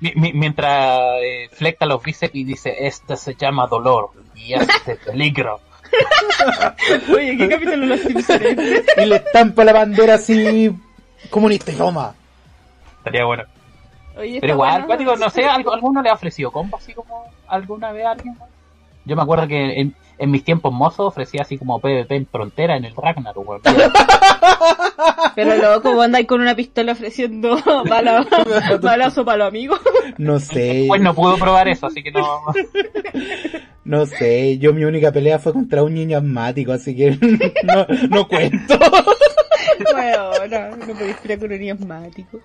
mientras eh, flecta los bíceps y dice, este se llama dolor y este peligro. Oye, ¿qué capítulo los Simpsons? y le estampa la bandera así comunista y toma. Estaría bueno. Pero igual, no sé, ¿alguno le ha ofrecido compa así como alguna vez a alguien? Yo me acuerdo que en, en mis tiempos mozos ofrecía así como PvP en frontera en el Ragnarok, Pero luego, como andáis con una pistola ofreciendo balazo para los amigos? No sé. Pues no pudo probar eso, así que no. No sé, yo mi única pelea fue contra un niño asmático, así que no, no cuento. Bueno, no, no podía esperar con un asmático.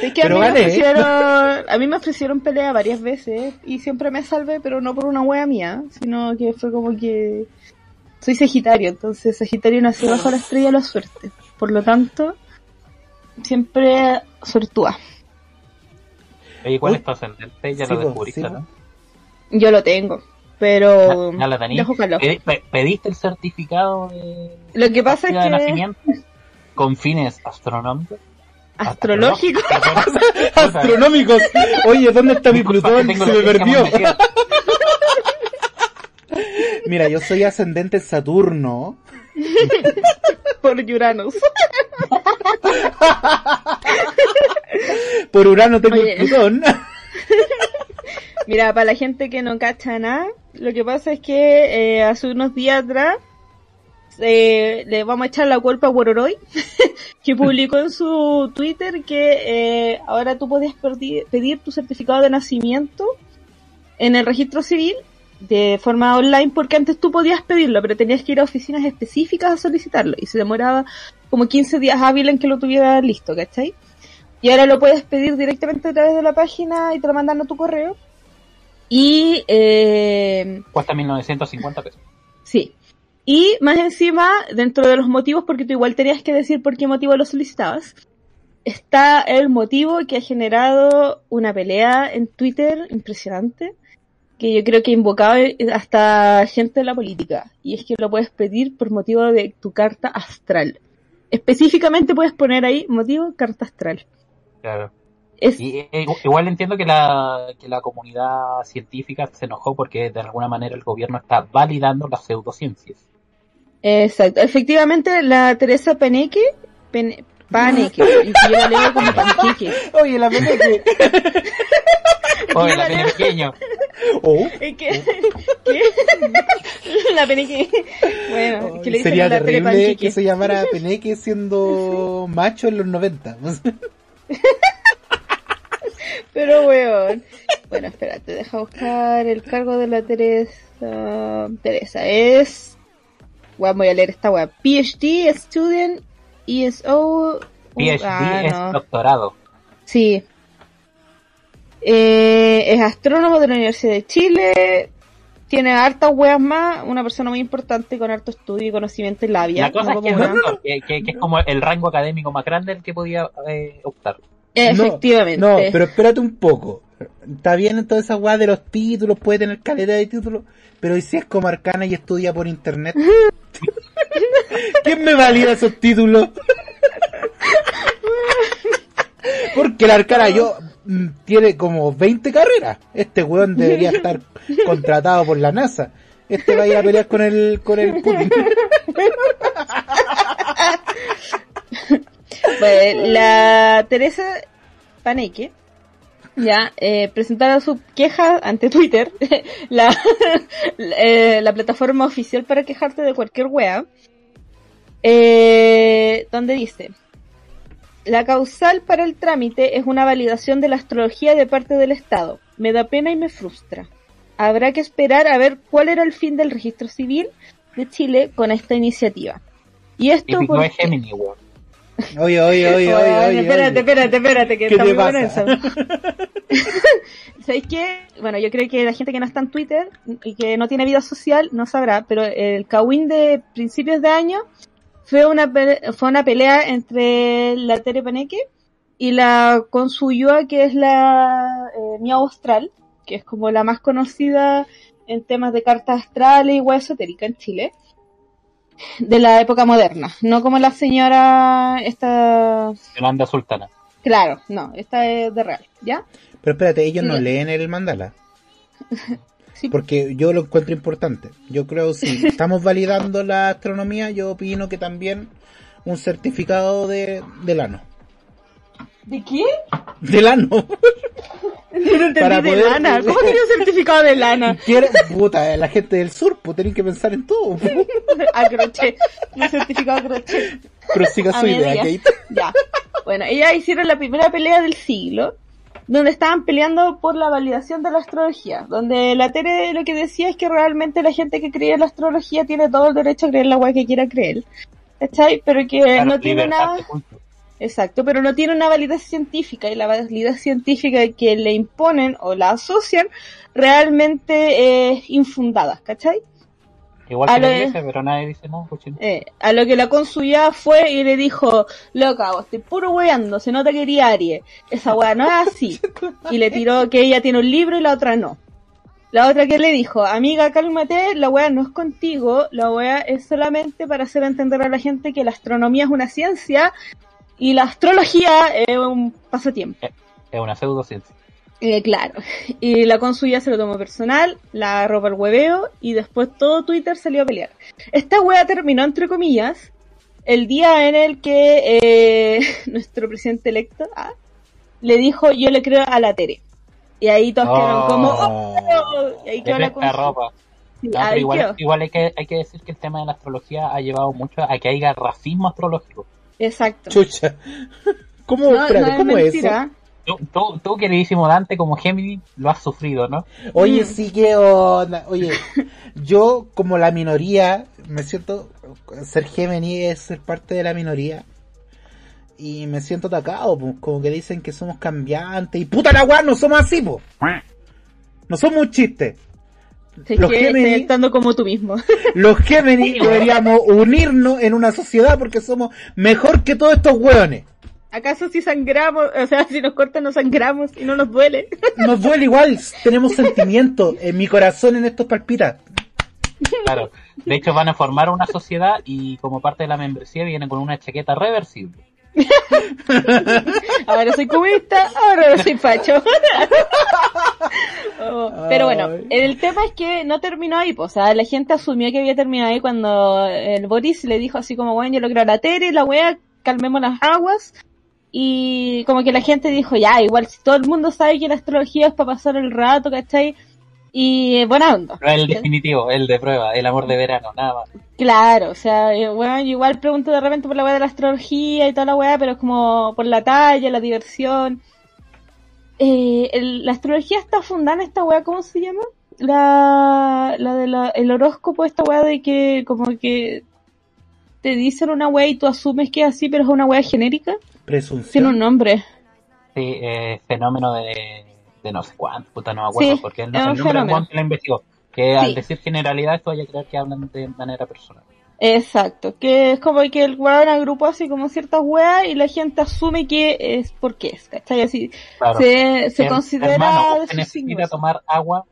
Es que a mí, me ofrecieron, a mí me ofrecieron pelea varias veces y siempre me salvé, pero no por una wea mía, sino que fue como que soy Sagitario, entonces Sagitario nació bajo la estrella de la suerte. Por lo tanto, siempre suertúa. Oye, ¿cuál es tu ascendente? Ya Sí, lo descubriste, sí. ¿no? Yo lo tengo, pero Ya, ya ¿Pediste el certificado de Lo que pasa es partida de que nacimiento con fines astronómicos? Astrológico, Astronómicos. Oye, ¿dónde está mi Plutón? Se me perdió. Mira, yo soy ascendente en Saturno. por Uranus. Por Urano tengo Oye. el Plutón. Mira, para la gente que no cacha nada, lo que pasa es que eh, hace unos días atrás eh, le vamos a echar la culpa a Wororoy, que publicó en su Twitter que eh, ahora tú podías perdi- pedir tu certificado de nacimiento en el registro civil de forma online, porque antes tú podías pedirlo, pero tenías que ir a oficinas específicas a solicitarlo y se demoraba como 15 días hábiles en que lo tuvieras listo, ¿cachai? Y ahora lo puedes pedir directamente a través de la página y te lo mandan a tu correo. Y, eh, Cuesta 1950 pesos. sí. Y más encima, dentro de los motivos, porque tú igual tenías que decir por qué motivo lo solicitabas, está el motivo que ha generado una pelea en Twitter impresionante, que yo creo que ha invocado hasta gente de la política. Y es que lo puedes pedir por motivo de tu carta astral. Específicamente puedes poner ahí motivo carta astral. Claro. Es, Y eh, igual entiendo que la, que la comunidad científica se enojó porque de alguna manera el gobierno está validando las pseudociencias. Exacto. Efectivamente, la Teresa Paneque, Pen- Paneque, y yo la leo como panqueque. Oye, la pena que... Oye, la pequeño. Oh, que, ¿qué? La Paneque. Bueno, que le dicen sería la terrible que se llamara Peneque siendo macho en los 90. Pero weón. Bueno, espérate, deja buscar el cargo de la Teresa. Teresa es. Bueno, voy a leer esta web. PhD, Student, ESO. PhD Ah, es no. doctorado. Sí. Eh, es astrónomo de la Universidad de Chile. Tiene hartas weas más. Una persona muy importante con harto estudio y conocimiento en labia. La cosa No es que es, como una- doctor, que, que- que es como el rango académico más grande al que podía eh, optar. Efectivamente. No, pero espérate un poco. Está bien en toda esa weá de los títulos, puede tener calidad de títulos, pero ¿y si es como arcana y estudia por internet? ¿Quién me valida esos títulos? Porque la arcana yo mm, tiene como 20 carreras. Este weón debería estar contratado por la NASA. Este va a ir a pelear con el con el Putin. Pues, la Teresa Paneque ya eh, su queja ante Twitter, la, eh, la plataforma oficial para quejarte de cualquier wea, eh, donde dice, la causal para el trámite es una validación de la astrología de parte del Estado. Me da pena y me frustra. Habrá que esperar a ver cuál era el fin del registro civil de Chile con esta iniciativa. Y esto Típico de porque- Gemini, weón. Oye, oye, oye, oye, Oye, espérate, oye. espérate, espérate, que ¿Qué está te muy bueno eso. ¿Sabéis qué? Bueno, yo creo que la gente que no está en Twitter y que no tiene vida social no sabrá, pero el Kawin de principios de año fue una pe- fue una pelea entre la Tere Paneque y la Consuyua, que es la eh, Miau Austral, que es como la más conocida en temas de cartas astrales y web esotérica en Chile de la época moderna, no como la señora esta Yolanda Sultana. Claro, no, esta es de real, ¿ya? Pero espérate, ellos no leen el mandala. Sí. Porque yo lo encuentro importante. Yo creo si estamos validando la astronomía, yo opino que también un certificado de, del ano. ¿De qué? Del ano. No entendí Para de poder- lana. ¿Cómo tiene un certificado de lana? Quiere- Puta, la gente del sur, pues tienen que pensar en todo. A crochet. Un certificado a crochet. Prosiga A su idea. Kate. Ya. Bueno, ellas hicieron la primera pelea del siglo, donde estaban peleando por la validación de la astrología, donde la Tere lo que decía es que realmente la gente que cree en la astrología tiene todo el derecho a creer la weá que quiera creer. ¿cachai? Pero que Claro, no tiene nada... de. Exacto, pero no tiene una validez científica y la validez científica que le imponen o la asocian realmente es infundada, ¿cachai? Igual A que la lo- iglesia, pero nadie dice no, cochino. Eh, a lo que la consuya fue y le dijo, loca, vos estoy puro weando, se nota que eres Aries, esa weá no es así. Y le tiró que ella tiene un libro y la otra no. La otra que le dijo, amiga, cálmate, la weá no es contigo, la weá es solamente para hacer entender a la gente que la astronomía es una ciencia y la astrología es un pasatiempo. Es una pseudociencia. Eh, claro. Y la consuya se lo tomó personal, la para el hueveo y después todo Twitter salió a pelear. Esta wea terminó, entre comillas, el día en el que eh, nuestro presidente electo ah, le dijo yo le creo a la Tere. Y ahí todos quedaron Oh. como... "Oh", y ahí quedó la consu- ropa. Sí, No, pero ahí igual, igual hay, que, hay que decir que el tema de la astrología ha llevado mucho a que haya racismo astrológico. Exacto. Chucha. ¿Cómo, No, espérate, no es ¿cómo es eso? Tú, tú, tú, queridísimo Dante, como Gemini, lo has sufrido, ¿no? Oye, Mm. sí que onda. Oye, yo como la minoría, me siento, ser Gemini es ser parte de la minoría. Y me siento atacado, pues, como que dicen que somos cambiantes. Y puta la weá, no somos así, pues. No somos un chiste. Es Los estoy estando como tú mismo. Los Gemini deberíamos unirnos en una sociedad porque somos mejor que todos estos weones. ¿Acaso si sangramos, o sea, si nos cortan nos sangramos y no nos duele? Nos duele igual, tenemos sentimientos. En mi corazón en estos palpita. Claro. De hecho, van a formar una sociedad y como parte de la membresía vienen con una chaqueta reversible. Ahora soy comunista, ahora no soy facho. Oh, pero bueno, el tema es que no terminó ahí, pues, o sea, la gente asumió que había terminado ahí cuando el Boris le dijo así como, bueno, yo lo creo a la Tere, la wea, calmemos las aguas. Y como que la gente dijo, ya, igual si todo el mundo sabe que la astrología es para pasar el rato, ¿cachai? Y eh, buena onda. No el definitivo, el de prueba, el amor de verano, nada más. Claro, o sea, eh, bueno, yo igual pregunto de repente por la weá de la astrología y toda la weá, pero es como por la talla, la diversión. Eh, el- la astrología está fundada en esta weá, ¿cómo se llama? La, la de la, el horóscopo, esta weá de que como que te dicen una weá y tú asumes que es así, pero es una weá genérica. Tiene un Presunción. nombre. Sí, eh, fenómeno de, de no sé cuánto, puta, no me acuerdo, Sí, porque el, es el del fenómeno. que la investigó. Que Sí. al decir generalidades tú vayas a creer que hablan de manera personal. Exacto, que es como que el weón agrupó así como ciertas weas y la gente asume que es porque es, ¿cachai? Así Claro. se, se Her- considera hermano, de necesita tomar agua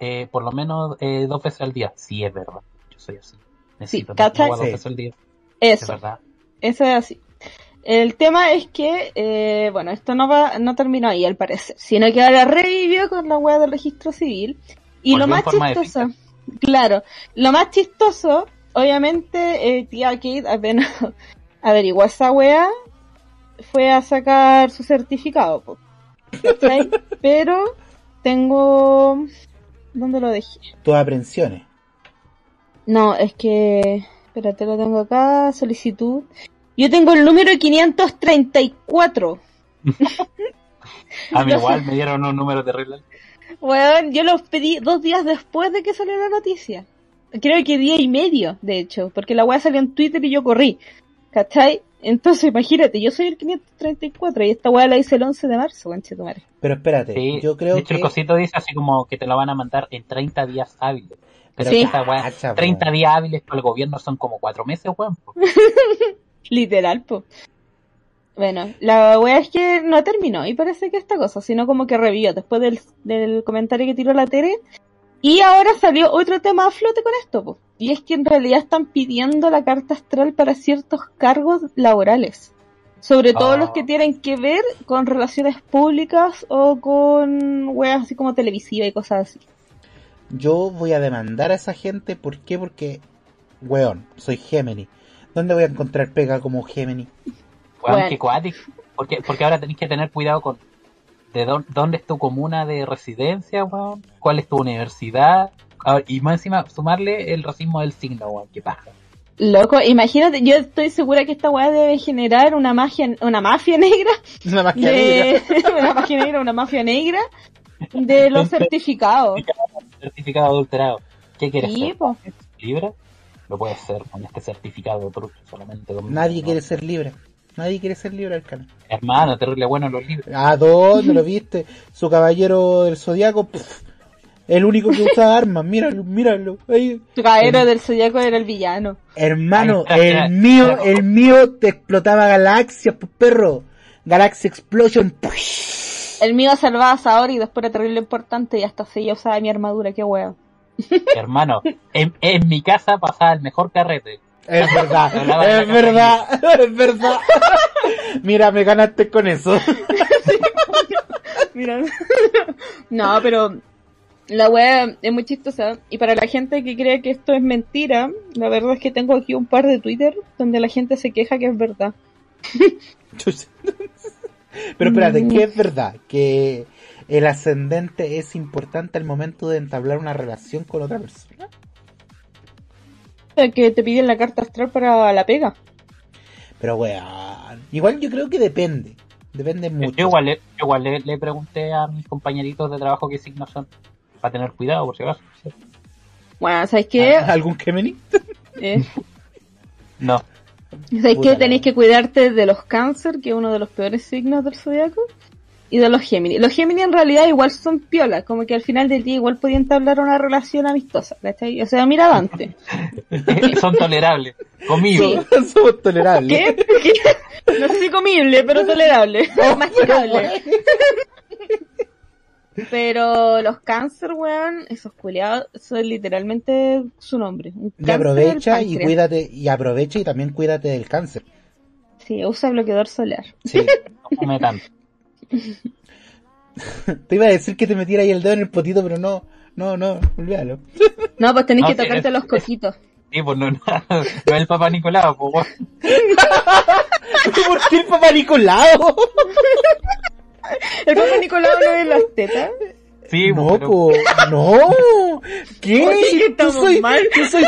eh, por lo menos eh, dos veces al día. Sí, es verdad. Yo soy así. Necesito tomar ¿cachai? agua dos Sí. veces al día. Es Eso, verdad. eso es así. El tema es que, eh, bueno, esto no va, no terminó ahí al parecer, sino que ahora revivió con la web del registro civil. Y Volvió lo más chistoso, claro, lo más chistoso, obviamente, eh, tía Kate apenas averiguó esa wea, fue a sacar su certificado. ¿Cachai? Pero tengo, ¿dónde lo dejé? Tus aprensiones. No, es que. Espérate, lo tengo acá. Solicitud. Yo tengo el número 534. A mí igual me dieron un número terrible. Bueno, yo los pedí dos días después de que salió la noticia. Creo que día y medio, de hecho, porque la weá salió en Twitter y yo corrí. ¿Cachai? Entonces, imagínate, yo soy el 534 y esta weá la hice el 11 de marzo, conchetumare. Pero espérate, Sí, yo creo de hecho, que... el cosito dice así como que te lo van a mandar en 30 días hábiles. Pero Sí. esta weá, Cacha, po. 30 días hábiles para el gobierno son como 4 meses, weón. Literal, po. Bueno, la wea es que no terminó y parece que esta cosa, sino como que revivió después del, del comentario que tiró la Tere. Y ahora salió otro tema a flote con esto, po. Y es que en realidad están pidiendo la carta astral para ciertos cargos laborales. Sobre todo Ah. los que tienen que ver con relaciones públicas o con weas así como televisiva y cosas así. Yo voy a demandar a esa gente, ¿por qué? Porque, weón, soy Gemini. ¿Dónde voy a encontrar pega como Gemini? Bueno. Porque, porque ahora tenéis que tener cuidado con de dónde, dónde es tu comuna de residencia, weón. ¿Cuál es tu universidad? A ver, y más encima, sumarle el racismo del signo, weón. Qué paja. Loco, imagínate, yo estoy segura que esta wea debe generar una magia, una mafia negra Una magia de negra. una magia negra, una mafia negra de los certificados. Certificado adulterado. ¿Qué quieres Sí. ¿Libra? Lo puede ser con este certificado de truco solamente. con- Nadie no. quiere ser libre. Nadie quiere ser libre, Arcana. Hermano, terrible bueno los libros. ¿A dónde lo viste? Su caballero del zodiaco, el único que usa armas, míralo, míralo. Ahí. Tu caballero del zodiaco era el villano. Hermano, está, el mío, el mío te explotaba galaxias, pues perro. Galaxy Explosion. El mío salvaba a Saori y después era terrible importante y hasta se ya usaba mi armadura, qué huevo. Hermano, en, en mi casa pasaba el mejor carrete. Es verdad, es verdad, es verdad. Mira, me ganaste con eso. Mira. no, pero la wea es muy chistosa. Y para la gente que cree que esto es mentira, la verdad es que tengo aquí un par de Twitter donde la gente se queja que es verdad. Pero espérate, ¿qué es verdad? Que el ascendente es importante al momento de entablar una relación con otra persona. Que te piden la carta astral para la pega. Pero weón, igual yo creo que depende. Depende mucho. Yo igual, le, yo igual le, le pregunté a mis compañeritos de trabajo qué signos son. Para tener cuidado, por si acaso. Bueno, ¿sabes qué? ¿Algún Gemini? Eh, No. ¿Sabes qué? Tenéis que cuidarte de los cáncer, que es uno de los peores signos del zodiaco, y de los Géminis. Los Géminis en realidad igual son piolas, como que al final del día igual podían entablar una relación amistosa, ¿cachai? O sea, mira Dante. son tolerables. Conmigo. Somos, somos tolerables. ¿Qué? ¿Qué? No sé si comible, pero tolerable. Masticable. Pero los cáncer, weón, esos culiados, eso es literalmente su nombre. un Y aprovecha y cuídate, y aprovecha y también cuídate del cáncer. Sí, usa bloqueador solar. Sí. No come tanto. Te iba a decir que te metiera ahí el dedo en el potito, pero no, no, no, olvídalo. No, pues tenés No, que tocarte es- los coquitos. Sí, pues no, no, no es el Papa Nicolau, pues. ¿Por qué el papá Nicolau? El Papa Nicolau no es las tetas. Sí, no, pues, pero- po, no. ¿Qué? Oye, estamos soy, mal. yo soy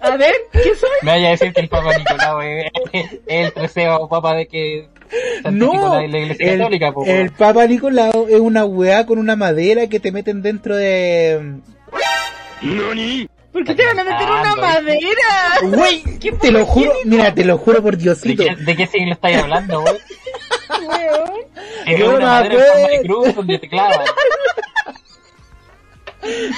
A ver, ¿qué soy? me vaya a decir que el Papa Nicolau es, es el treceavo Papa de que No, la, Iglesia el, Católica, el. Papa Nicolau es una weá con una madera que te meten dentro de... ¿Por qué te van a meter una madera? Güey, te lo juro, mira, te lo juro por ¿De Diosito. qué, ¿De qué siglo estáis hablando? Weón. Es una madera en de cruz donde te clavan.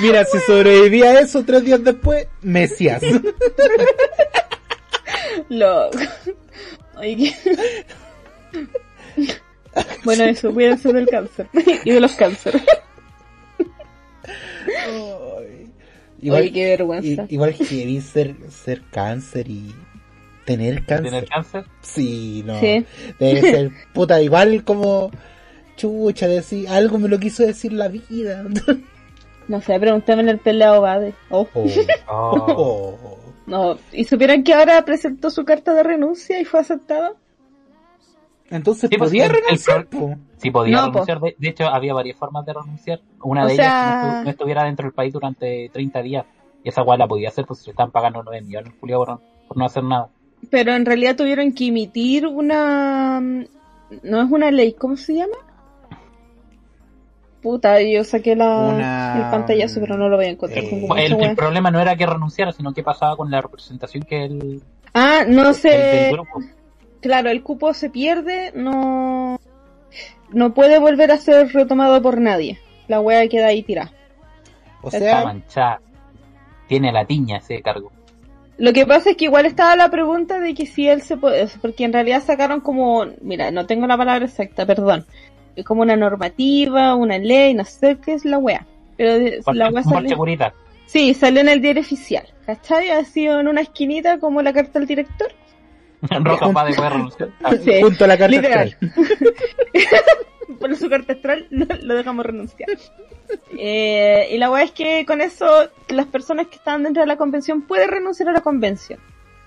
Mira, si sobreviví a eso tres días después, Mesías. Loco. Bueno, eso, cuídense del cáncer. Y de los cánceres. Oye, qué vergüenza. igual que ser, ser cáncer y tener cáncer. ¿Tener cáncer? Sí, no. Sí. Debe ser puta igual como chucha decir algo me lo quiso decir la vida. No sé, pregúntame en el peleo Bade. Oh. Oh. Oh. Oh. No, ¿y supieran que ahora presentó su carta de renuncia y fue aceptada? Entonces Sí, pues, podía el- el renunciar, pro- po. Sí, podía No, renunciar. De, de hecho, había varias formas de renunciar. Una O de sea- ellas, que no, estu- no estuviera dentro del país durante 30 días. Y esa guay la podía hacer, pues si le están pagando 9 millones Julio por, no- por no hacer nada. Pero en realidad tuvieron que emitir una... No es una ley, ¿cómo se llama? Puta, yo saqué la, Una- el pantallazo, pero no lo voy a encontrar. Eh, El, el problema no era que renunciara, sino que pasaba con la representación que el, Ah, no el del sé. grupo. Claro, el cupo se pierde, no... No puede volver a ser retomado por nadie. La wea queda ahí tirada. O Está sea, manchada. Tiene la tiña ese cargo. Lo que pasa es que igual estaba la pregunta de que si él se puede, porque en realidad sacaron como, mira, no tengo la palabra exacta, perdón, Es como una normativa, una ley, no sé qué es la wea. Pero de- la wea Por sale, seguridad. sí, salió en el diario oficial, ¿cachai? Ha sido en una esquinita como la carta del director. Roja para de renunciar. Ah, Sí. junto a la carta Literal. astral. Por su carta astral lo, lo dejamos renunciar. Eh, y la weá es que con eso las personas que están dentro de la convención pueden renunciar a la convención.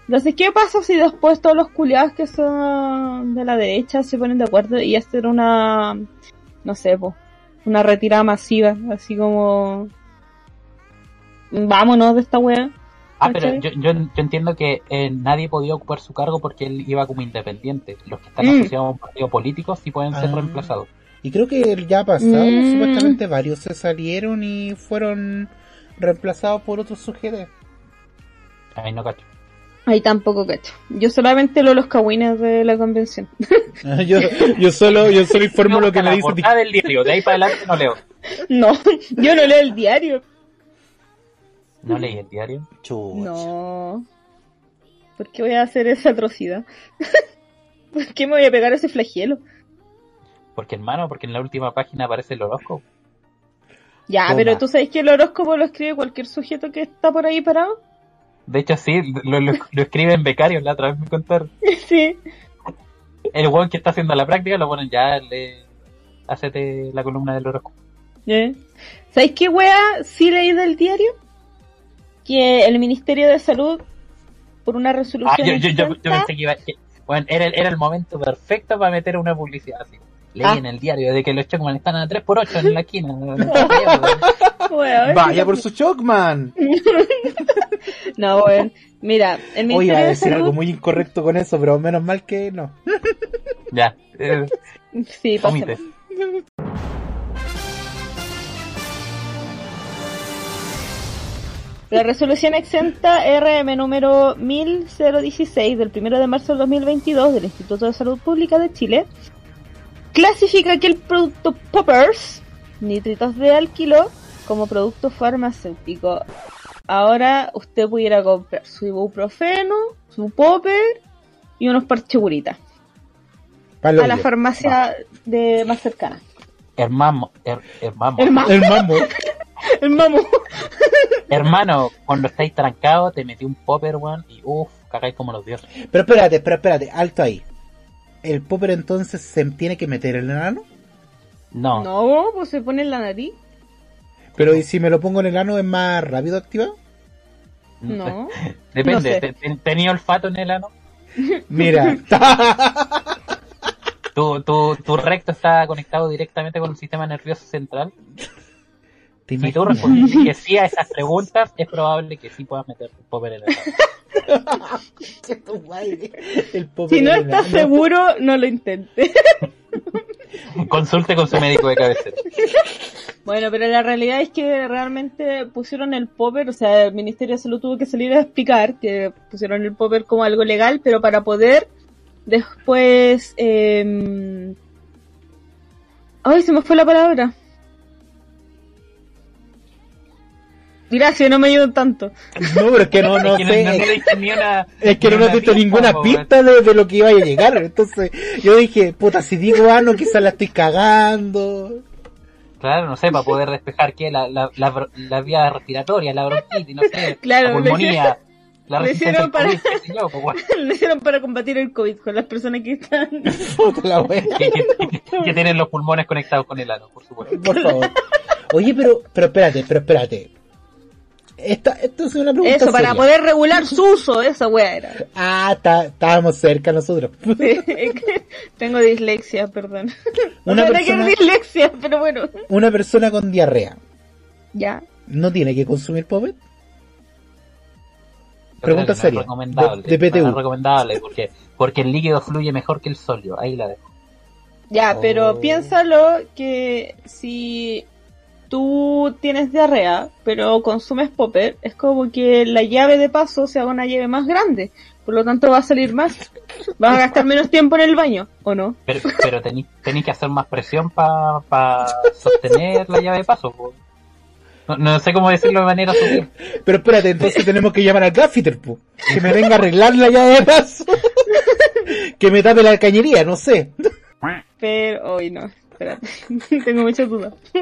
Entonces, ¿qué pasa si después todos los culiados que son de la derecha se ponen de acuerdo y hacen una, no sé, po, una retirada masiva, así como, vámonos de esta weá? Ah, pero yo, yo, yo entiendo que eh, nadie podía ocupar su cargo porque él iba como independiente. Los que están Mm. asociados a un partido político sí pueden ser Ah. reemplazados. Y creo que ya ha pasado, Mm. supuestamente varios se salieron y fueron reemplazados por otros sujetos. Ahí no cacho. Ahí tampoco cacho. Yo solamente leo los cagüines de la convención. yo, yo solo, yo solo informo lo que me dice del diario, de ahí para adelante no leo. No, yo no leo el diario. ¿No leí el diario? Chuch. No. ¿Por qué voy a hacer esa atrocidad? ¿Por qué me voy a pegar ese flagelo? Porque hermano, porque en la última página aparece el horóscopo. Ya, Toma. pero tú sabes que el horóscopo lo escribe cualquier sujeto que está por ahí parado. De hecho, sí, lo, lo, lo escribe en becario, la otra vez me contaron. sí. El weón que está haciendo la práctica lo ponen ya, le... Hacete la columna del horóscopo. ¿Eh? ¿Sabes qué wea sí leí del diario? Que el Ministerio de Salud, por una Ah, resolución. yo, yo, yo, yo exenta- pensé que iba... que- bueno, era, el- era el momento perfecto para meter una publicidad así. Leí Ah. en el diario de que los Chocman están a 3x8 en la esquina. Wea, Vaya por su Chocman. No, weón. Mira, el Oye, iba Ministerio a de decir Salud. algo muy incorrecto con eso, pero menos mal que no. ya, eh, Sí, pasemos. La resolución exenta RM número 1016 del 1 de marzo del 2022 del Instituto de Salud Pública de Chile clasifica que el producto Poppers, nitritos de alquilo, como producto farmacéutico. Ahora usted pudiera comprar su ibuprofeno, su popper y unos parcheguritas a la farmacia de más cercana. Hermano, her- hermano, ma- El hermano, cuando estáis trancados, te metí un popper, weón, y uff, cagáis como los dioses. Pero espérate, pero espérate, alto ahí. ¿El popper entonces se tiene que meter en el ano? No, No, pues se pone en la nariz. Pero ¿y si me lo pongo en el ano es más rápido activado? No. depende, no sé. ¿te- te- ¿tenía olfato en el ano? Mira. ¿Tu, tu, tu recto está conectado directamente con el sistema nervioso central? ¿Te Si tú respondes que sí a esas preguntas, es probable que sí puedas meter un popper en el. El Si no estás seguro, no lo intentes. Consulte con su médico de cabecera. Bueno, pero la realidad es que realmente pusieron el popper, o sea, el Ministerio de Salud tuvo que salir a explicar que pusieron el popper como algo legal, pero para poder después... Eh... Ay, se me fue la palabra. Gracias, no me ayudan tanto. No, pero es que no, no es que no, sé. no ni una. Es que ni no nos diste ninguna po, pista de, de lo que iba a llegar. Entonces yo dije, puta, si digo ano, quizás la estoy cagando. Claro, no sé, para poder despejar que la, la, la, vía respiratoria, la bronquitis, no sé, Claro, la pulmonía, la lo hicieron para- yo, pues. Lo hicieron para combatir el COVID con las personas que están... Puta la que- que- que tienen los pulmones conectados con el ano, por supuesto. Por favor. Oye, pero, pero espérate, pero espérate. Esta, esto es una pregunta Eso, para seria. poder regular su uso, esa wea era. Ah, está- estábamos cerca nosotros. Sí, Tengo dislexia, perdón. Una que persona- es dislexia, pero bueno. Una persona con diarrea, Ya. ¿no tiene que consumir creo Pregunta que no es seria. recomendable, De- de PTU. No es recomendable, porque, porque el líquido fluye mejor que el sólido, ahí la dejo. Ya, Oh. pero piénsalo que si tú tienes diarrea, pero consumes popper, es como que la llave de paso se haga una llave más grande. Por lo tanto va a salir más. Vas a gastar menos tiempo en el baño, ¿o no? Pero, pero tenéis que hacer más presión para sostener la llave de paso. po. No, no sé cómo decirlo de manera sutil. Pero espérate, entonces tenemos que llamar al gaffiter, pu. Que me venga a arreglar la llave de paso. que me tape la cañería, no sé. Pero, hoy no. Espérate. Tengo muchas dudas. Y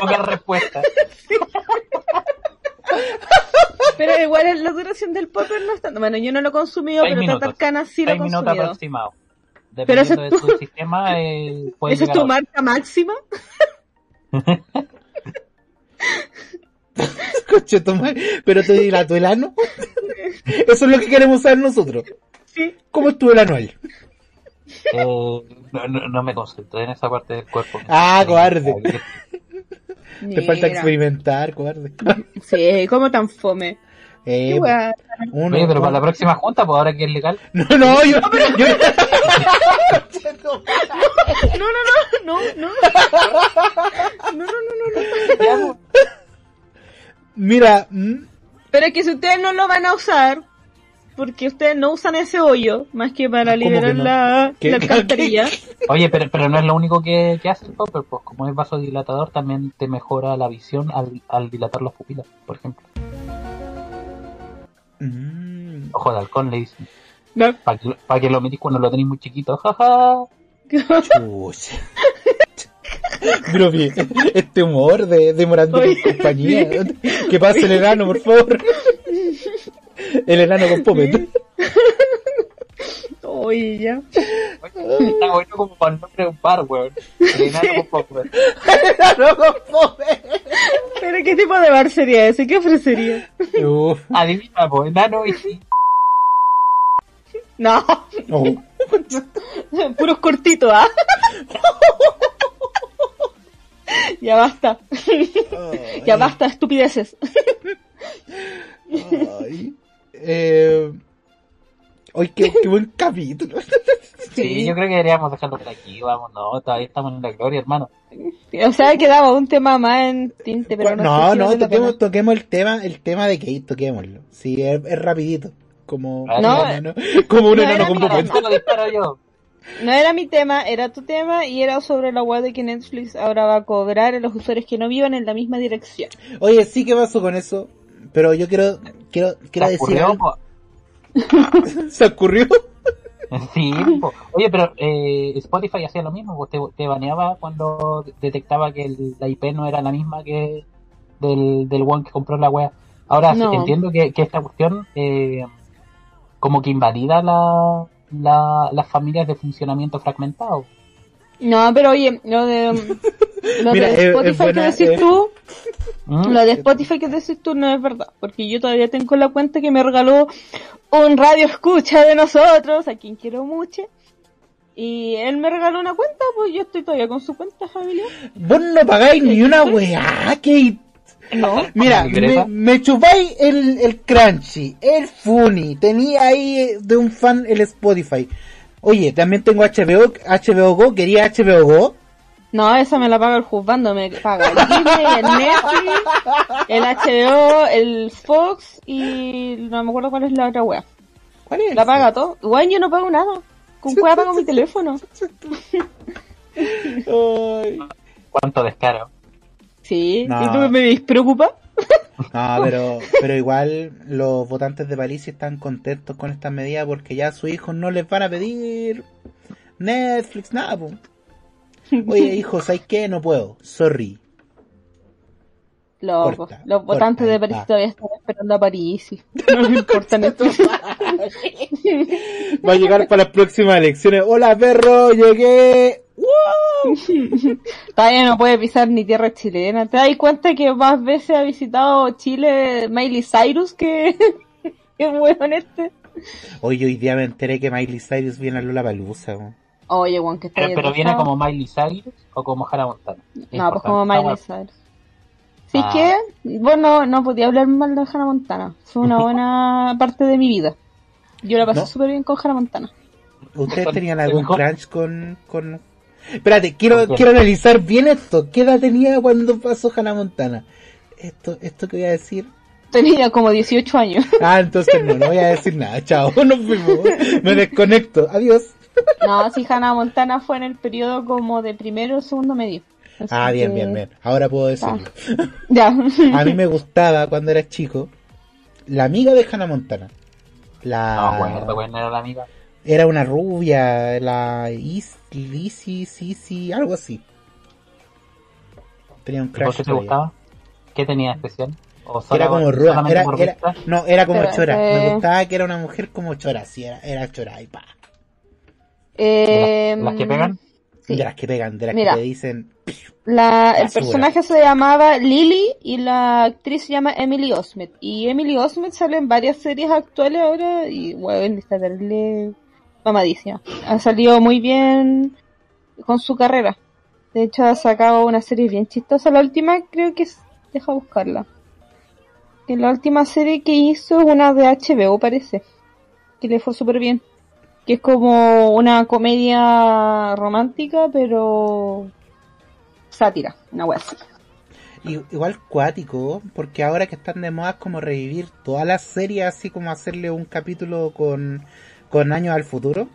pocas respuestas. Pero igual es la duración del popper no es tanto. Bueno, yo no lo he consumido, Seis pero minutos. Tatar Cana sí lo he Seis minutos consumido. aproximados. Pero ese Dependiendo es de tu sistema, eh, puede ¿Esa es llegar tu a- marca máxima? Coche, toma. Pero te dilató el ano. Eso es lo que queremos saber nosotros. Sí. ¿Cómo estuvo el anual? Eh, no, no- no me concentré en esa parte del cuerpo. Ah, cobarde. Te falta experimentar, cobarde. Sí, como tan fome. Eh, uno- Oye, pero para la próxima junta, pues ahora que es legal. No, no, yo, yo- No, no, no, no, no. No, no, no, no, no. Ya, pues. mira, mm, Pero es que si ustedes no lo van a usar, porque ustedes no usan ese hoyo, más que para ¿Cómo que liberar no? la, ¿Qué- la alcantarilla. Oye, pero, pero no es lo único que, que hace el popper, pues como es vasodilatador también te mejora la visión al, al dilatar las pupilas, por ejemplo. Mm. Ojo de halcón le dicen. No. Para que, pa' que lo metís cuando lo tenéis muy chiquito, jaja. Pero bien, este humor de, de Morandé compañía. Que pase el enano, por favor. El enano con Popet. Oye, ya. Oye, Está bueno como para el nombre de un par, weón. El enano con. Enano. ¿Pero qué tipo de bar sería ese? ¿Qué ofrecería? Uf. Adivina, pues, enano y sí. No, Oh. puros cortitos, ¿ah? ya basta, ya basta, estupideces. Eh, Hoy qué, qué buen capítulo. Sí, yo creo que deberíamos dejarlo por aquí, vamos, no, todavía estamos en la gloria, hermano. O sea, quedaba un tema más en tinte, pero no, no, sé si no, la toquemos, el tema, el tema de Kate, toquémoslo. Sí, es, es rapidito. Como, No, como un enano, como un no enano era con yo. No era mi tema, era tu tema y era sobre la web de que Netflix ahora va a cobrar a los usuarios que no vivan en la misma dirección. Oye, sí, ¿qué pasó con eso? Pero yo quiero, quiero, quiero ¿Se decir ocurrió, algo. ¿Se ocurrió? Sí, po. oye, pero eh, Spotify hacía lo mismo, te, te baneaba cuando detectaba que el- la IP no era la misma que del, del one que compró la wea. Ahora sí, entiendo que, que esta cuestión eh, como que invalida la, la, las familias de funcionamiento fragmentado. No, pero oye, lo de, lo Mira, de es- es Spotify buena, que decís eh. tú, ¿Mm? lo de Spotify que decís tú no es verdad, porque yo todavía tengo la cuenta que me regaló un radio escucha de nosotros, a quien quiero mucho, y él me regaló una cuenta, pues yo estoy todavía con su cuenta familiar. Vos no pagáis ni una weá, Kate. No, Mira, ¿Con la libreta? me, me chupáis el, el Crunchy, el Funny, tenía ahí de un fan el Spotify. Oye, también tengo HBO, HBO Go, quería HBO Go. no, esa me la paga el juzgando, me paga el Disney, el Netflix, el HBO, el Fox y no me acuerdo cuál es la otra wea. ¿Cuál es? La paga todo. Bueno, yo no pago nada. Con cuál pago mi teléfono. Ay. ¿Cuánto descaro? Sí, No. ¿y tú me preocupa? No, pero, pero igual los votantes de París están contentos con estas medidas porque ya a sus hijos no les van a pedir Netflix, nada, po. Oye, hijos, ¿sabes qué? No puedo. Sorry. Los, Corta, los votantes corta, de París todavía están esperando a París. No me importa Netflix. Va a llegar para las próximas elecciones. Hola, perro, llegué. ¡Wow! Todavía no puede pisar ni tierra chilena. ¿Te das cuenta que más veces ha visitado Chile Miley Cyrus que, que weón este? Oye, hoy día me enteré que Miley Cyrus viene a Lola Palusa. Oye, Juan, que está Pero, viene como Miley Cyrus o como Hannah Montana. No, pues como Miley Cyrus. Sí, Ah. que, bueno, no podía hablar mal de Hannah Montana. Fue una buena parte de mi vida. Yo la pasé ¿No? súper bien con Hannah Montana. ¿Ustedes tenían algún crunch con, con... Espérate, quiero, quiero analizar bien esto. ¿Qué edad tenía cuando pasó Hannah Montana? Esto, esto que voy a decir. Tenía como 18 años. Ah, entonces no, no voy a decir nada. Chao, nos vemos. Me desconecto. Adiós. No, sí, Hannah Montana fue en el periodo como de primero o segundo medio. Así Ah, bien, que- bien, bien. Ahora puedo decirlo. Ya. A mí me gustaba cuando era chico la amiga de Hannah Montana. La No, bueno, buena era la amiga. Era una rubia, la Is, Lizzy, Sisi, algo así. Tenía un ¿Y ¿Por crush qué te gustaba? ¿Qué tenía especial? ¿O Era como ruda, era, no, era como Pero, chora. eh, Me gustaba que era una mujer como chora, sí, era, era chora y pa. Eh, ¿De las, las que pegan? sí. De las que pegan, de las Mira. que te dicen, La, el Basura. personaje se llamaba Lily y la actriz se llama Emily Osment. Y Emily Osment sale en varias series actuales ahora y bueno, está terrible mamadísima. Ha salido muy bien con su carrera. De hecho ha sacado una serie bien chistosa. La última creo que es... Deja buscarla. Que la última serie que hizo es una de HBO parece. Que le fue súper bien. Que es como una comedia romántica pero sátira, una wea Igual cuático, porque ahora que están de moda es como revivir todas las series, así como hacerle un capítulo con, con años al futuro.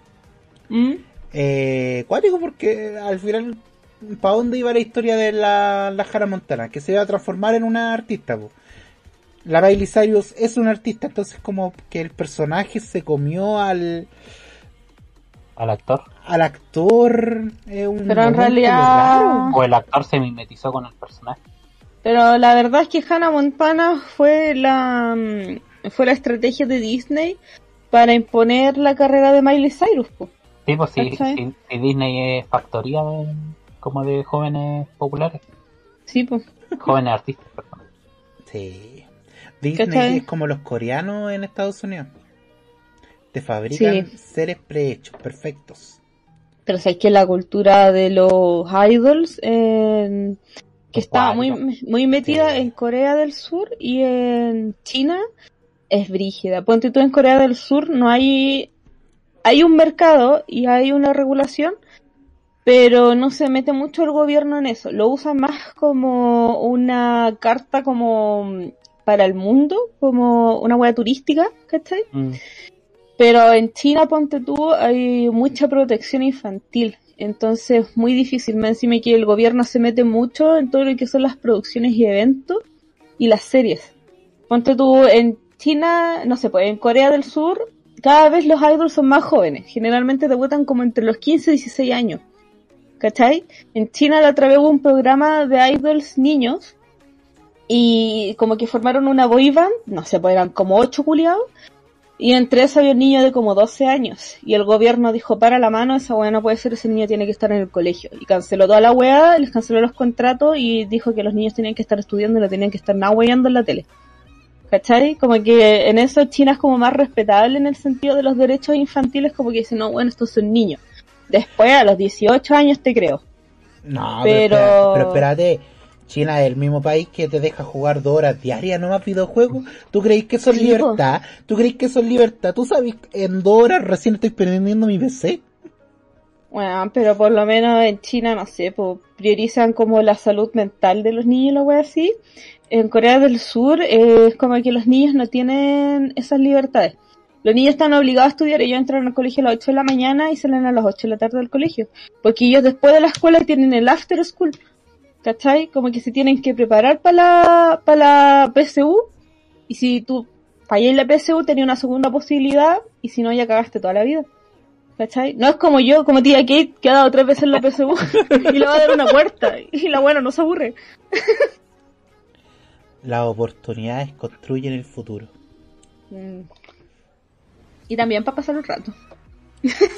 ¿Mm? Eh, cuático porque al final, ¿para dónde iba la historia de la, la Hannah Montana? Que se iba a transformar en una artista, po. La Miley Cyrus es una artista, entonces como que el personaje se comió al, Al actor. al actor. es un Pero en realidad- raro. O el actor se mimetizó con el personaje. Pero la verdad es que Hannah Montana fue la mm, fue la estrategia de Disney para imponer la carrera de Miley Cyrus. po. Sí, pues sí, ¿Cachai? sí, sí, Disney es factoría de, como de jóvenes populares, Sí, pues. jóvenes artistas, perdón. Sí. Disney ¿Cachai? es como los coreanos en Estados Unidos. Te fabrican Sí. seres prehechos, perfectos. Pero sabes que la cultura de los idols eh, que Es está muy, muy metida Sí. en Corea del Sur y en China es brígida. Ponte tú en Corea del Sur no hay hay un mercado y hay una regulación, pero no se mete mucho el gobierno en eso. Lo usan más como una carta como mm, para el mundo, como una hueá turística, ¿cachai? Mm. Pero en China, ponte tú, hay mucha protección infantil. Entonces, muy difícil. Me encima que el gobierno se mete mucho en todo lo que son las producciones y eventos y las series. Ponte tú, en China, no sé, pues en Corea del Sur, cada vez los idols son más jóvenes. Generalmente debutan como entre los 15 y 16 años. ¿Cachai? En China la otra vez hubo un programa de idols niños y como que formaron una boy band, no sé, pues eran como ocho culiados y entre eso había un niño de como 12 años. Y el gobierno dijo, para la mano, esa weá no puede ser, ese niño tiene que estar en el colegio. Y canceló toda la weá, les canceló los contratos y dijo que los niños tenían que estar estudiando y no tenían que estar nada en la tele. ¿Cachai? Como que en eso China es como más respetable en el sentido de los derechos infantiles, como que dicen, no, bueno, estos son niños. Después, a los 18 años te creo. No, Pero- pero, espérate, pero espérate. China es el mismo país que te deja jugar dos horas diarias nomás videojuegos. ¿Tú creéis que eso es libertad? ¿Tú creéis que eso es libertad? ¿Tú sabes que en dos horas recién estoy prendiendo mi PC? Bueno, pero por lo menos en China, no sé, pues, priorizan como la salud mental de los niños y la wea así. En Corea del Sur eh, es como que los niños no tienen esas libertades. Los niños están obligados a estudiar, ellos entran al colegio a las 8 de la mañana y salen a las 8 de la tarde del colegio. Porque ellos después de la escuela tienen el after school. ¿Cachai? Como que se tienen que preparar para la, para la PSU. Y si tú en la PSU, tenía una segunda posibilidad. Y si no, ya cagaste toda la vida. ¿Cachai? No es como yo, como tía Kate, que ha dado tres veces la PSU y le va a dar una cuarta. Y la buena no se aburre. Las oportunidades construyen el futuro. Mm. Y también para pasar el rato.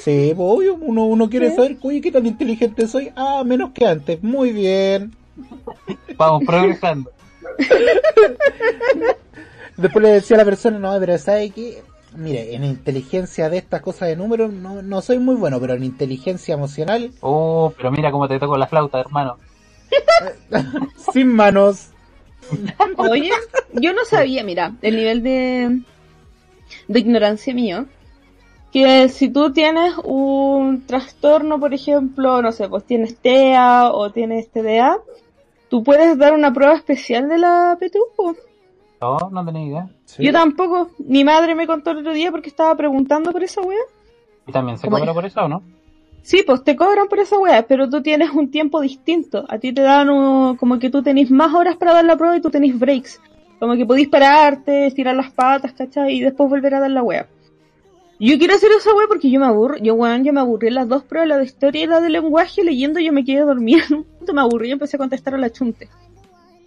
Sí, pues, obvio, uno, uno quiere Sí. saber, oye, qué tan inteligente soy. Ah, menos que antes. Muy bien. Vamos progresando. Después le decía a la persona, no, pero ¿sabe qué? Mire, en inteligencia de estas cosas de números no, no soy muy bueno, pero en inteligencia emocional, Oh, pero mira cómo te toco la flauta, hermano. sin manos. Oye, yo no sabía, mira, el nivel de, de ignorancia mío, que si tú tienes un trastorno, por ejemplo, no sé, pues tienes TEA o tienes TDA, tú puedes dar una prueba especial de la PTU. No, no tenía idea. Sí. Yo tampoco. Mi madre me contó el otro día porque estaba preguntando por esa wea. ¿Y también se ¿Cómo cobra por eso o no? Sí, pues te cobran por esa wea, pero tú tienes un tiempo distinto. A ti te dan como que tú tenés más horas para dar la prueba y tú tenés breaks. Como que podís pararte, estirar las patas, ¿cachai? Y después volver a dar la wea. Yo quiero hacer esa wea porque yo me aburro. Yo, weón, yo me aburrí las dos pruebas, la de historia y la de lenguaje. Leyendo yo me quedé dormida. Me aburrí y empecé a contestar a la chunte.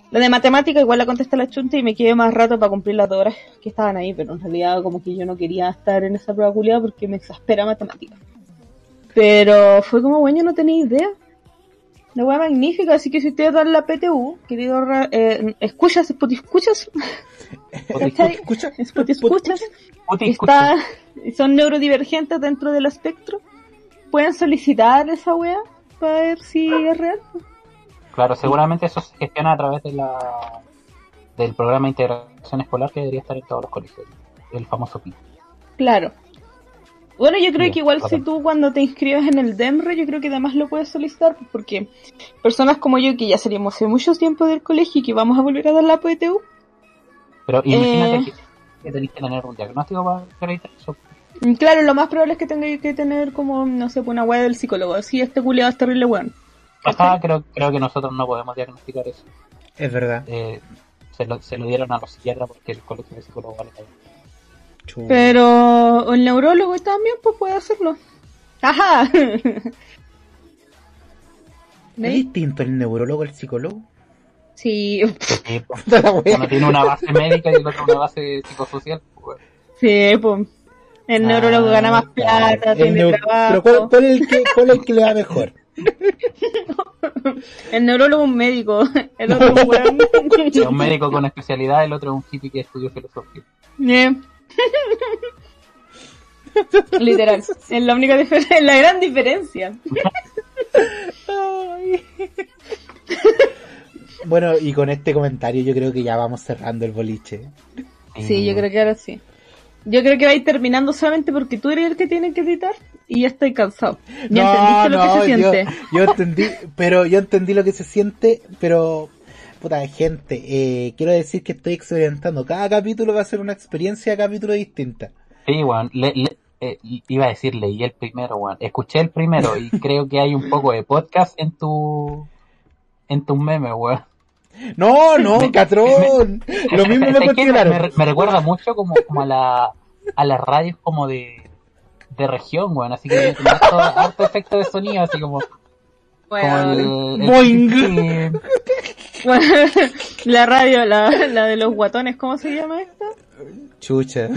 La de matemática igual la contesté a la chunte y me quedé más rato para cumplir las dos horas que estaban ahí. Pero en realidad como que yo no quería estar en esa prueba culiada porque me exaspera matemática. Pero fue como, bueno, yo no tenía idea. La wea magnífica, así que si ustedes dan la PTU, querido, eh, escuchas, Spotify, escuchas, escuchas, Puti, escucha. está, son neurodivergentes dentro del espectro, pueden solicitar esa wea para ver si es real. Claro, seguramente eso se gestiona a través de la del programa de integración escolar que debería estar en todos los colegios. El famoso PI. Claro. Bueno, yo creo que igual si tú cuando te inscribes en el DEMRE, yo creo que además lo puedes solicitar, porque personas como yo que ya salimos hace mucho tiempo del colegio y que vamos a volver a dar la PTU, Pero imagínate Eh. que, que tenés que tener un diagnóstico para acreditar eso. mm, claro, lo más probable es que tenga que tener como, no sé, pues, una web del psicólogo, así este culiado es terrible weón. Ajá, creo, creo que nosotros no podemos diagnosticar eso. Es verdad. Eh, se, lo, se lo dieron a los psiquiatras porque el colegio de psicólogos vale. Pero el neurólogo también pues puede hacerlo. Ajá. ¿Es distinto el neurólogo al psicólogo? Sí, Sí, pues, uno tiene una base médica y el otro una base psicosocial. pues, sí, pues. El neurólogo Ah, gana más plata, claro. El tiene trabajo. Pero ¿cuál, cuál es el que, ¿cuál es el que le va mejor? El neurólogo es un médico, el otro es un. Es un médico con especialidad, el otro es un hippie que estudió filosofía. Eh. Literal, es la única diferencia, es la gran diferencia. Bueno, y con este comentario yo creo que ya vamos cerrando el boliche. Sí, yo creo que ahora sí. Yo creo que va a ir terminando solamente porque tú eres el que tiene que editar y ya estoy cansado. Ya entendiste lo que se yo, siente. yo entendí, pero yo entendí lo que se siente, pero puta gente, eh, quiero decir que estoy experimentando. Cada capítulo va a ser una experiencia, capítulo distinta. Sí. Le- le- eh, iba a decir, leí el primero, weón. Escuché el primero y creo que hay un poco de podcast en tu en tus memes, weón. No, no, catrón. Lo mismo me cuestionaron. me, me recuerda mucho como, como a la a las radios como de de región, weón. Así que harto efecto de sonido, así como, como el, el- Boing. sí, Bueno, la radio, la, la de los guatones, ¿cómo se llama esta? Chucha.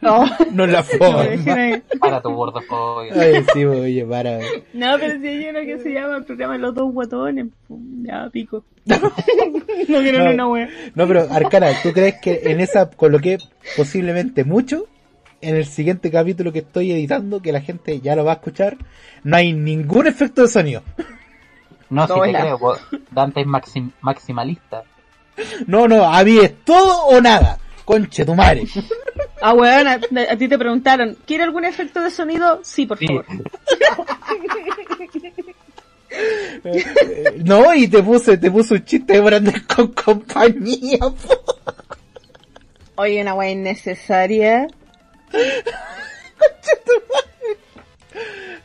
No, No la no, voy a decir forma. para tu gordofobia. Ay, sí, oye, para. No, pero si hay uno que se llama el programa de los dos guatones. Pum, Ya, pico. no quiero No. ni una wea. No, pero Arcana, ¿tú crees que en esa coloqué posiblemente mucho? En el siguiente capítulo que estoy editando, que la gente ya lo va a escuchar, no hay ningún efecto de sonido. No, si te creo, po. Dante es maxim- maximalista. No, no, a mí es todo o nada. Conche tu madre. Ah, weón, a, a ti te preguntaron, ¿quiere algún efecto de sonido? Sí, por Sí. favor. Eh, No, y te puse, te puse un chiste de Brandon con compañía. po. Oye, una wea innecesaria.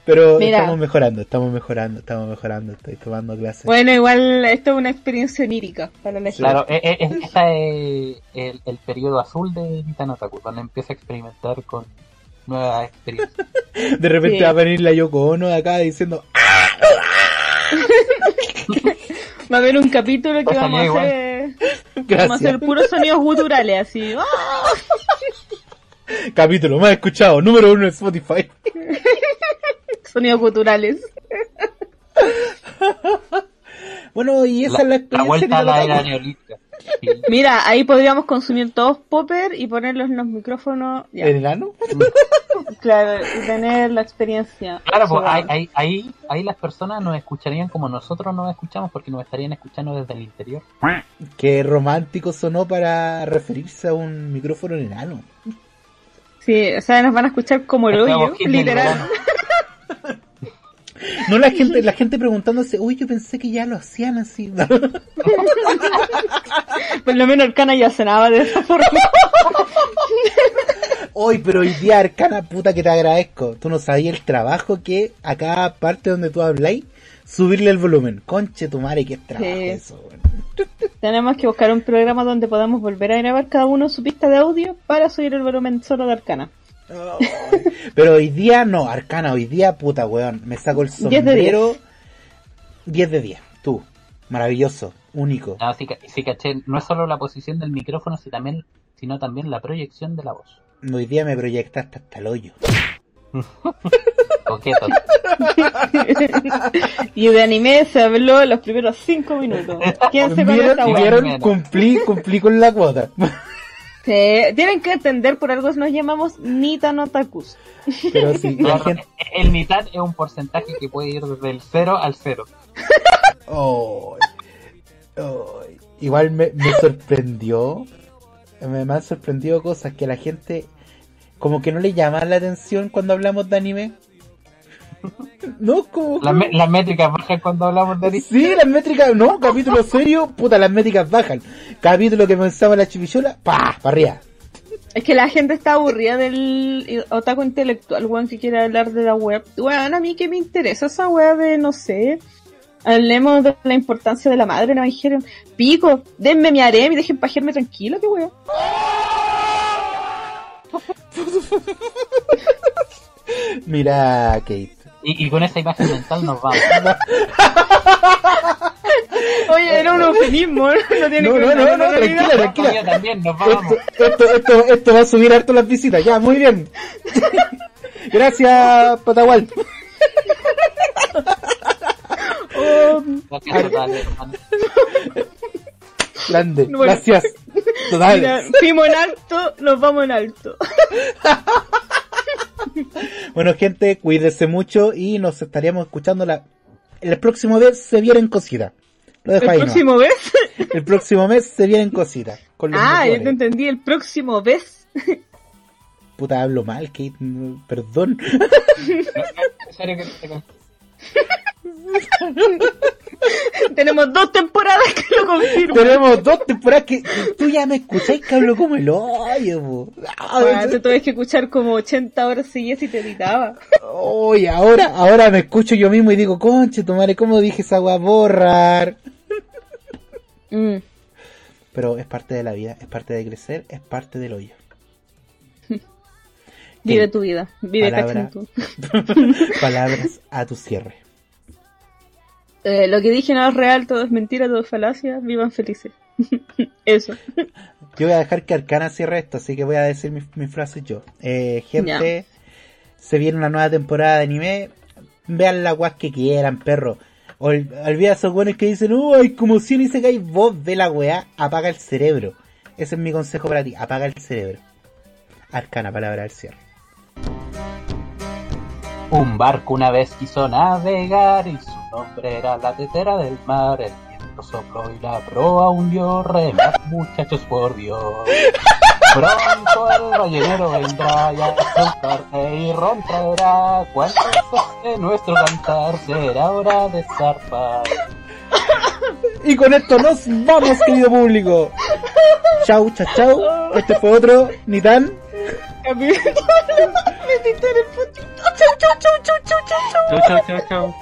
Pero Mira. estamos mejorando, estamos mejorando, estamos mejorando. Estoy tomando clases. Bueno, igual esto es una experiencia onírica para la gente. Claro, e- e- es, el, el periodo azul de Nitano Otaku, cuando empieza a experimentar con nuevas experiencias. De repente Sí. va a venir la Yoko Ono de acá diciendo, Va a haber un capítulo que Pues vamos a igual. hacer... Vamos a hacer puros sonidos guturales, así. ¡Ah! Capítulo más escuchado, número uno en Spotify. Sonidos guturales. Bueno, y esa La, es la la experiencia vuelta a la era neolítica. Mira, ahí podríamos consumir todos popper y ponerlos en los micrófonos. Ya, ¿El enano? claro, y tener la experiencia. Claro, pues ahí, ahí, ahí, las personas nos escucharían como nosotros nos escuchamos porque nos estarían escuchando desde el interior. Qué romántico sonó para referirse a un micrófono enano. Sí, o sea, nos van a escuchar como el El hoyo, literal. No la gente, la gente preguntándose, uy, yo pensé que ya lo hacían así. Por lo menos el cana ya sonaba de esa forma. Hoy, pero hoy día, Arcana, puta que te agradezco. Tú no sabías el trabajo que a cada parte donde tú habláis, subirle el volumen. Conche tu madre, qué trabajo Sí. eso. Tenemos que buscar un programa donde podamos volver a grabar cada uno su pista de audio para subir el volumen solo de Arcana. Pero hoy día no, Arcana, hoy día, puta weón. Me saco el 10 de sombrero. 10 de 10. Tú. Maravilloso. Único. No, sí, ca- sí, caché, no es solo la posición del micrófono, sino también, sino también la proyección de la voz. Hoy día me proyectaste hasta el hoyo. Coqueto. y de anime se habló en los primeros cinco minutos. ¿Quién se weá? ¿Vieron? Cumplí, cumplí con la cuota. Sí, tienen que entender por algo nos llamamos Nita no Takus. Pero sí, la Claro, gente... el mitad es un porcentaje que puede ir desde el 0 al 0. Oh, oh, igual me, me sorprendió. Me, me han sorprendido cosas que la gente como que no le llama la atención cuando hablamos de anime. No, como Las, me- las métricas bajan cuando hablamos de. Sí, las métricas, no, capítulo serio, puta, las métricas bajan. Capítulo que pensaba la chipichola, pa, para arriba. Es que la gente está aburrida del otaku intelectual, weón, que quiere hablar de la web. Weón, a mí que me interesa esa weá de, no sé. Hablemos de la importancia de la madre en Evangelion. Pico, denme mi harem y dejen pajearme tranquilo, qué weón. Mira, Kate. Y, y con esa imagen mental nos vamos. Oye, era un eufemismo, ¿no? No tiene No, que no, ver no, no, con la tranquila, realidad. tranquila. Yo también, nos vamos. Esto, esto, esto, esto va a subir harto las visitas, ya, muy bien. Gracias, Patagual. Oh, hermano. Grande, Bueno. gracias. Total. mira, fuimos en alto, nos vamos en alto. Bueno, gente, cuídense mucho y nos estaríamos escuchando la... El próximo mes se. Lo dejo ¿El ahí, próximo vez? El próximo mes se. Con los Ah, yo te entendí, el próximo vez. Puta, hablo mal, Kate, no, perdón. En te con- Tenemos dos temporadas que lo confirman. Tenemos dos temporadas que tú ya me escucháis que hablo como el hoyo, po. Ah, te tuve que escuchar como 80 horas seguidas y te editaba. Oye, ahora, ahora me escucho yo mismo y digo, conche, tu madre, ¿cómo dije esa weá? Borrar. Mm. Pero es parte de la vida, es parte de crecer, es parte del hoyo. Vive tu vida, vive Palabra. Palabras a tu cierre. Eh, lo que dije no es real, todo es mentira, todo es falacia, vivan felices. Eso. Yo voy a dejar que Arcana cierre esto, así que voy a decir mis, mis frases yo. Eh, gente, se viene una nueva temporada de anime. Vean la guas que quieran, perro. Ol, olvida esos buenos que dicen, uy, como si ni se cae vos ve la weá, apaga el cerebro. Ese es mi consejo para ti, apaga el cerebro. Arcana, palabra al cierre. Un barco una vez quiso navegar y su nombre era la tetera del mar. El viento sopló y la proa hundió. Remad, muchachos, por Dios. Pronto el ballenero vendrá y a soltarte y ron traerá. Cuántos de nuestro cantar será hora de zarpar. Y con esto nos vamos, querido público. Chau, chau, chau. Este fue otro, ni tan. Metiste en el chau, chau, chau, chau, chau, chau. Chau, chau, chau, chau.